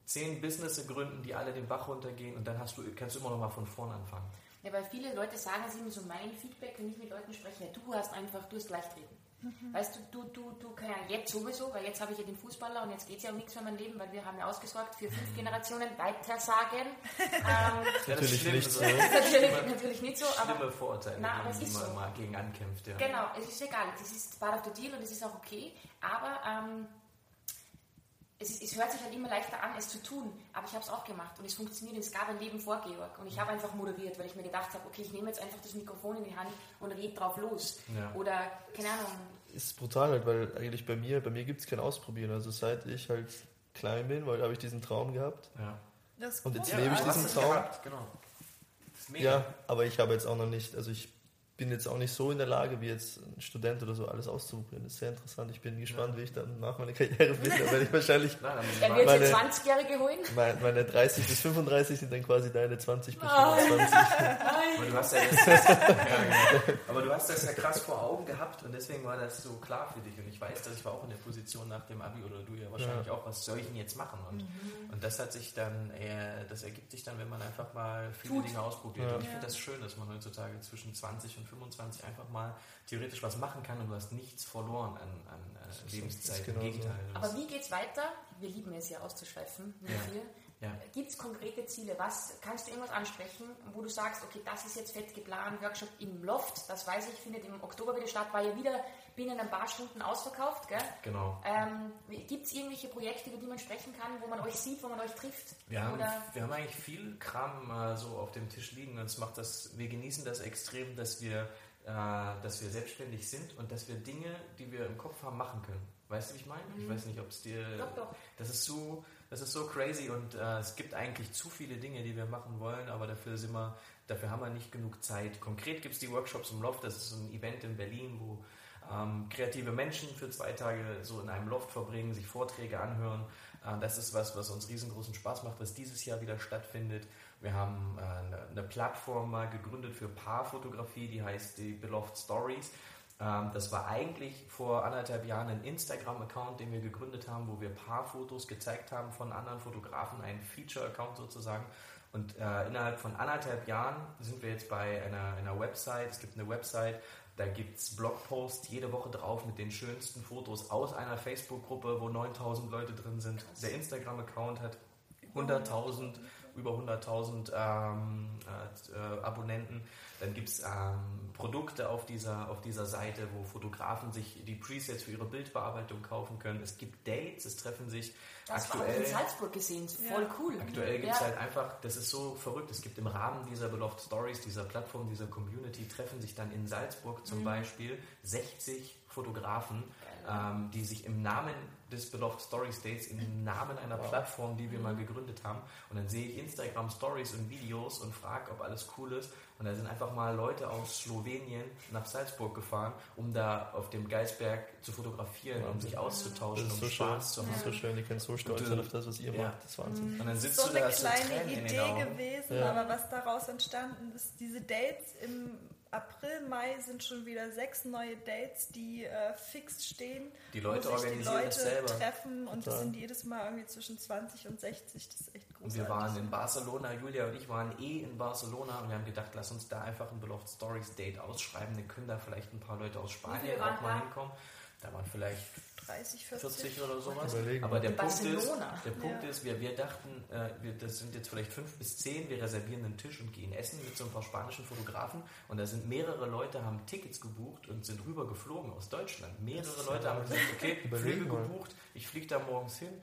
C: zehn Business gründen, die alle den Bach runtergehen und dann hast du, kannst du immer noch mal von vorn anfangen.
A: Ja, weil viele Leute sagen es immer so mein Feedback, wenn ich mit Leuten spreche, ja, du hast einfach, du hast leicht reden. Mhm. Weißt du, du, du, du kann ja jetzt sowieso, weil jetzt habe ich ja den Fußballer und jetzt geht es ja um nichts mehr mein Leben, weil wir haben ja ausgesorgt für fünf. Generationen weitersagen.
B: ähm, natürlich nicht so.
A: natürlich, natürlich nicht so,
C: aber. Schlimme Vorurteile, na, aber es ist man so. mal gegen ankämpft. Ja.
A: Genau, es ist egal, das ist part of the deal und es ist auch okay, aber ähm, es, es, hört sich halt immer leichter an, es zu tun, aber ich habe es auch gemacht und es funktioniert. Es gab ein Leben vor Georg und ich habe einfach moderiert, weil ich mir gedacht habe, okay, ich nehme jetzt einfach das Mikrofon in die Hand und rede drauf los. Ja. Oder, keine Ahnung.
B: Es ist brutal halt, weil eigentlich bei mir, bei mir gibt es kein Ausprobieren. Also seit ich halt klein bin, weil habe ich diesen Traum gehabt. Ja. und jetzt lebe ich diesen Traum. Gehabt, genau. Ja, aber ich habe jetzt auch noch nicht, also ich bin jetzt auch nicht so in der Lage, wie jetzt ein Student oder so alles auszuprobieren. Das ist sehr interessant. Ich bin gespannt, ja. wie ich dann nach meiner Karriere bin. Da werde ich wahrscheinlich.
A: Nein, dann wird meine, 20-Jährige holen.
B: Meine, meine 30 bis 35 sind dann quasi deine 20 bis 25.
C: aber, du hast ja das, ja, genau. aber du hast das ja krass vor Augen gehabt und deswegen war das so klar für dich. Und ich weiß, dass ich war auch in der Position nach dem Abi oder du ja wahrscheinlich ja. auch, was soll ich denn jetzt machen? Und, mhm. und das hat sich dann, eher, das ergibt sich dann, wenn man einfach mal viele Tut. Dinge ausprobiert. Und ich finde das schön, dass man heutzutage zwischen 20 und 25 einfach mal theoretisch was machen kann und du hast nichts verloren an, an äh, Lebenszeit. Genau Im Gegenteil.
A: So. Aber wie geht's weiter? Wir lieben es ja auszuschweifen mit ja. Ja. Gibt es konkrete Ziele? Was kannst du irgendwas ansprechen, wo du sagst, okay, das ist jetzt fett geplant, Workshop im Loft, das weiß ich, findet im Oktober wieder statt, war ja wieder binnen ein paar Stunden ausverkauft, gell?
C: Genau.
A: Ähm, Gibt es irgendwelche Projekte, über die man sprechen kann, wo man euch sieht, wo man euch trifft?
C: Wir, haben, wir haben eigentlich viel Kram äh, so auf dem Tisch liegen und es macht das, wir genießen das extrem, dass wir äh, dass wir selbstständig sind und dass wir Dinge, die wir im Kopf haben, machen können. Weißt du, wie ich meine? Mhm. Ich weiß nicht, ob es dir.
A: Doch, doch.
C: Das ist so, das ist so crazy und äh, es gibt eigentlich zu viele Dinge, die wir machen wollen, aber dafür sind wir, dafür haben wir nicht genug Zeit. Konkret gibt es die Workshops im Loft, das ist ein Event in Berlin, wo ähm, kreative Menschen für zwei Tage so in einem Loft verbringen, sich Vorträge anhören. Äh, das ist was, was uns riesengroßen Spaß macht, was dieses Jahr wieder stattfindet. Wir haben äh, eine, eine Plattform mal gegründet für Paarfotografie, die heißt die Beloved Stories. Ähm, das war eigentlich vor anderthalb Jahren ein Instagram-Account, den wir gegründet haben, wo wir Paarfotos gezeigt haben von anderen Fotografen, ein Feature-Account sozusagen. Und äh, innerhalb von anderthalb Jahren sind wir jetzt bei einer, einer Website. Es gibt eine Website, da gibt es Blogposts jede Woche drauf mit den schönsten Fotos aus einer Facebook-Gruppe, wo 9000 Leute drin sind. Der Instagram-Account hat 100.000 über 100.000 ähm, äh, Abonnenten. Dann gibt es ähm, Produkte auf dieser, auf dieser Seite, wo Fotografen sich die Presets für ihre Bildbearbeitung kaufen können. Es gibt Dates, es treffen sich
A: das aktuell. Das in Salzburg gesehen, voll ja. cool.
C: Aktuell gibt es ja. halt einfach, das ist so verrückt, es gibt im Rahmen dieser Beloved Stories, dieser Plattform, dieser Community, treffen sich dann in Salzburg zum mhm. Beispiel 60 Fotografen, ähm, die sich im Namen des Beloved Story States im Namen einer Plattform, die wir mal gegründet haben. Und dann sehe ich Instagram Stories und Videos und frage, ob alles cool ist. Und da sind einfach mal Leute aus Slowenien nach Salzburg gefahren, um da auf dem Geisberg zu fotografieren um sich auszutauschen,
B: um so Spaß schön. zu haben. Das ist so schön, die können so stolz sein auf das, was ihr ja. macht. Das ist Wahnsinn.
D: Und dann sitzt so du da, eine kleine Idee gewesen, ja. aber was daraus entstanden ist, diese Dates im April, Mai sind schon wieder sechs neue Dates, die äh, fix stehen.
C: Die Leute organisieren die Leute selber.
D: treffen und das sind jedes Mal irgendwie zwischen 20 und 60. Das ist echt großartig.
C: Und wir waren in Barcelona, Julia und ich waren eh in Barcelona und wir haben gedacht, lass uns da einfach ein Beloved Stories Date ausschreiben. Dann können da vielleicht ein paar Leute aus Spanien auch mal hinkommen. Da waren vielleicht 30, 40, 40 oder sowas. Aber der Punkt, ist, der Punkt ja. ist, wir, wir dachten, äh, wir, das sind jetzt vielleicht fünf bis zehn, wir reservieren einen Tisch und gehen essen mit so ein paar spanischen Fotografen und da sind mehrere Leute, haben Tickets gebucht und sind rüber geflogen aus Deutschland. Mehrere Leute haben gesagt, okay, Flüge gebucht, ich fliege da morgens hin,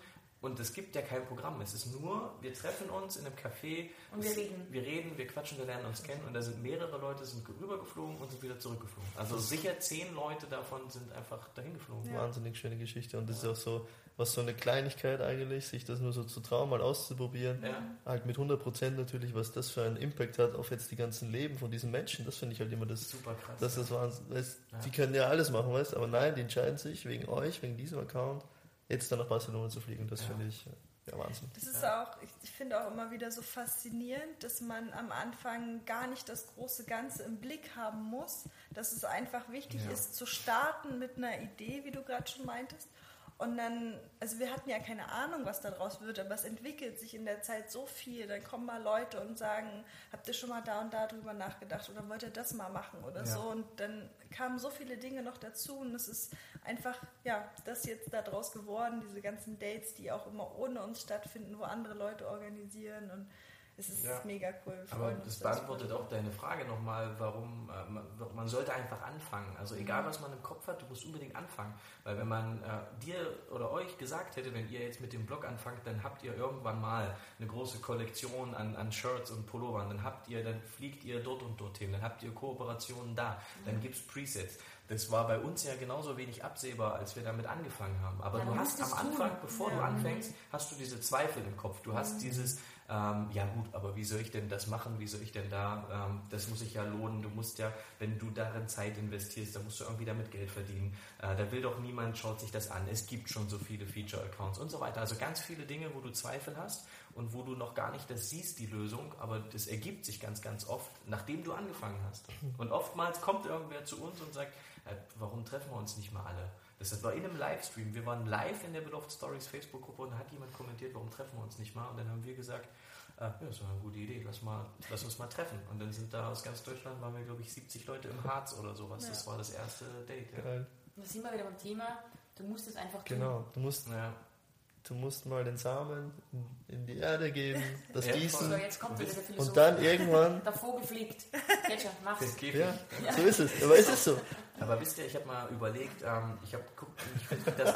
C: und es gibt ja kein Programm. Es ist nur, wir treffen uns in einem Café.
A: Und wir reden.
C: Wir reden, wir quatschen, wir lernen uns kennen. Und da sind mehrere Leute sind rübergeflogen und sind wieder zurückgeflogen. Also sicher zehn Leute davon sind einfach dahin geflogen.
B: Ja. Wahnsinnig schöne Geschichte. Und das ja. ist auch so, was so eine Kleinigkeit eigentlich, sich das nur so zu trauen, mal auszuprobieren. Ja. Halt mit 100 Prozent natürlich, was das für einen Impact hat auf jetzt die ganzen Leben von diesen Menschen. Das finde ich halt immer das.
C: Super krass.
B: Das ist Wahnsinn. Weißt, Die können ja alles machen, weißt Aber nein, die entscheiden sich wegen euch, wegen diesem Account jetzt dann nach Barcelona zu fliegen, das ja. finde ich ja, Wahnsinn.
D: Das ist ja. auch, ich, ich finde auch immer wieder so faszinierend, dass man am Anfang gar nicht das große Ganze im Blick haben muss, dass es einfach wichtig ja. ist, zu starten mit einer Idee, wie du gerade schon meintest, und dann, also wir hatten ja keine Ahnung, was daraus wird, aber es entwickelt sich in der Zeit so viel. Dann kommen mal Leute und sagen, habt ihr schon mal da und da drüber nachgedacht oder wollt ihr das mal machen oder ja. so. Und dann kamen so viele Dinge noch dazu und es ist einfach, ja, das jetzt daraus geworden, diese ganzen Dates, die auch immer ohne uns stattfinden, wo andere Leute organisieren und es ist ja. mega cool.
C: Aber das beantwortet auch deine Frage nochmal, warum äh, man, sollte einfach anfangen. Also egal, mhm. was man im Kopf hat, du musst unbedingt anfangen. Weil wenn man äh, dir oder euch gesagt hätte, wenn ihr jetzt mit dem Blog anfangt, dann habt ihr irgendwann mal eine große Kollektion an, an Shirts und Pullovern, dann habt ihr, dann fliegt ihr dort und dorthin, dann habt ihr Kooperationen da, mhm. dann gibt es Presets. Das war bei uns ja genauso wenig absehbar, als wir damit angefangen haben. Aber ja, du hast am Anfang, tun. bevor ja. du anfängst, hast du diese Zweifel im Kopf. Du hast mhm. dieses, ähm, ja gut, aber wie soll ich denn das machen? Wie soll ich denn da? Ähm, das muss sich ja lohnen. Du musst ja, wenn du darin Zeit investierst, dann musst du irgendwie damit Geld verdienen. Äh, da will doch niemand, schaut sich das an. Es gibt schon so viele Feature-Accounts und so weiter. Also ganz viele Dinge, wo du Zweifel hast und wo du noch gar nicht das siehst, die Lösung, aber das ergibt sich ganz, ganz oft, nachdem du angefangen hast. Und oftmals kommt irgendwer zu uns und sagt, äh, warum treffen wir uns nicht mal alle? Das war in einem Livestream. Wir waren live in der Beloved Stories Facebook-Gruppe und da hat jemand kommentiert, warum treffen wir uns nicht mal? Und dann haben wir gesagt, äh, ja, das war eine gute Idee, lass, mal, lass uns mal treffen. Und dann sind da aus ganz Deutschland, waren wir, glaube ich, 70 Leute im Harz oder sowas. Ja. Das war das erste Date. Ja. Geil.
A: Da sind wir wieder beim Thema, du musst es einfach
B: tun. Genau, du musst, ja. du musst mal den Samen in die Erde geben, das ja, Gießen. So, jetzt kommt wieder der Und dann irgendwann.
A: Der Vogel fliegt. Jetzt schon, mach's.
B: Ja, so ist es. Aber ist es so.
C: Aber wisst ihr, ich habe mal überlegt, ähm, ich, ich finde das,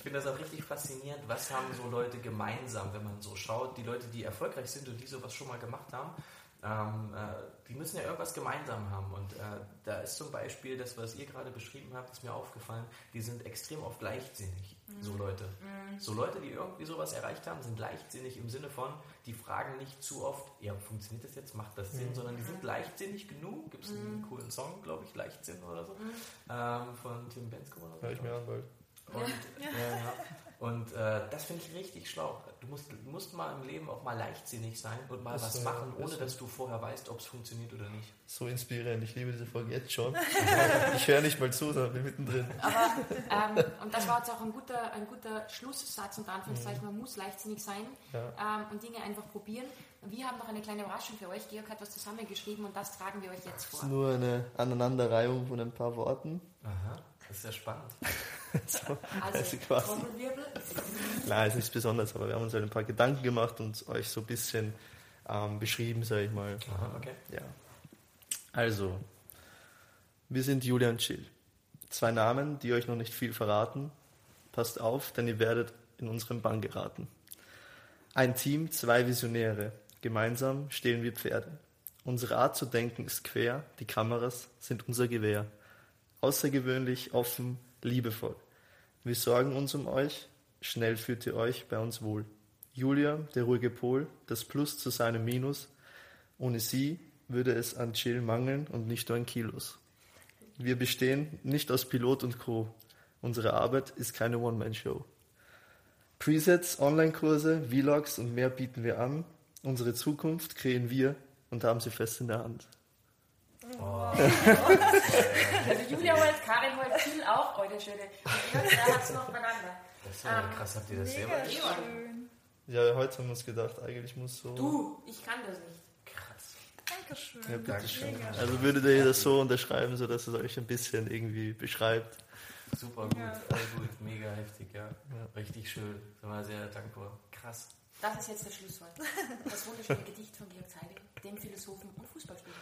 C: find das auch richtig faszinierend, was haben so Leute gemeinsam, wenn man so schaut, die Leute, die erfolgreich sind und die sowas schon mal gemacht haben, ähm, äh, die müssen ja irgendwas gemeinsam haben. Und äh, da ist zum Beispiel das, was ihr gerade beschrieben habt, ist mir aufgefallen, die sind extrem oft leichtsinnig, mhm. so Leute. Mhm. So Leute, die irgendwie sowas erreicht haben, sind leichtsinnig im Sinne von, die fragen nicht zu oft, ja, funktioniert das jetzt, macht das Sinn, mhm. sondern die sind mhm. leichtsinnig genug. Gibt es einen mhm. coolen Song, glaube ich, Leichtsinn oder so, mhm. ähm, von Tim Bensko oder so.
B: Hör ich mir an bald.
C: Und, ja. Ja, und äh, das finde ich richtig schlau. Du musst, musst mal im Leben auch mal leichtsinnig sein und mal das was machen, ohne dass du vorher weißt, ob es funktioniert oder nicht.
B: So inspirierend. Ich liebe diese Folge jetzt schon. ich höre nicht mal zu, sondern bin mittendrin.
A: Aber, ähm, und das war jetzt auch ein guter, ein guter Schlusssatz und Anführungszeichen. Mhm. Man muss leichtsinnig sein ja. ähm, und Dinge einfach probieren. Wir haben noch eine kleine Überraschung für euch. Georg hat was zusammengeschrieben und das tragen wir euch jetzt vor.
B: Das ist nur eine Aneinanderreihung von ein paar Worten.
C: Aha, das ist ja spannend.
A: so, also, also quasi.
B: Nein, ist nichts Besonderes, aber wir haben uns halt ein paar Gedanken gemacht und euch so ein bisschen ähm, beschrieben, sage ich mal.
C: Aha, okay.
B: Ja. Also, wir sind Julian Chill. Zwei Namen, die euch noch nicht viel verraten. Passt auf, denn ihr werdet in unseren Bann geraten. Ein Team, zwei Visionäre. Gemeinsam stehlen wir Pferde. Unsere Art zu denken ist quer, die Kameras sind unser Gewehr. Außergewöhnlich, offen, liebevoll. Wir sorgen uns um euch, schnell führt ihr euch bei uns wohl. Julia, der ruhige Pol, das Plus zu seinem Minus. Ohne sie würde es an Chill mangeln und nicht nur an Kilos. Wir bestehen nicht aus Pilot und Co. Unsere Arbeit ist keine One-Man-Show. Presets, Online-Kurse, Vlogs und mehr bieten wir an. Unsere Zukunft kreieren wir und haben sie fest in der Hand.
A: Oh. also Julia holt, Karin holt, viel auch, heute schöne. Und da hat es noch beieinander.
C: Das ist ja um, krass, habt ihr das selber
B: geschrieben? Ja, heute haben wir uns gedacht, eigentlich muss so.
A: Du, ich kann das nicht.
C: Krass.
D: Dankeschön.
B: Ja, bitte schön. Also würdet ihr das so unterschreiben, sodass es euch ein bisschen irgendwie beschreibt?
C: Super gut, ja. voll gut, mega heftig, ja. ja. Richtig schön. Sind wir sehr dankbar. Krass.
A: Das ist jetzt das Schlusswort. Das wunderschöne Gedicht von Georg Zeiding, dem Philosophen und Fußballspieler.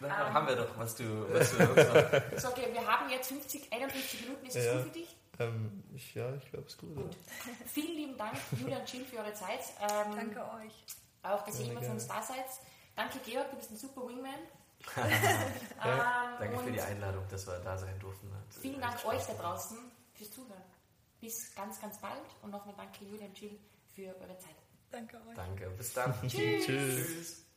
C: Na, ähm, haben wir doch, was du, was du
A: so, okay, wir haben jetzt 50, 51 Minuten. Ist das ja. gut für dich?
B: Ähm, ich, ja, ich glaube, es ist gut. gut.
A: Vielen lieben Dank, Julia und Jill, für eure Zeit. Ähm,
D: Danke euch.
A: Auch, dass ihr immer für uns da seid. Danke, Georg, du bist ein super Wingman.
C: ja, ähm, danke für die Einladung, dass wir da sein durften.
A: Vielen Dank euch da draußen fürs Zuhören. Bis ganz, ganz bald und nochmal danke Julia und Jill für eure Zeit.
D: Danke euch.
C: Danke, bis dann.
A: Tschüss. Tschüss.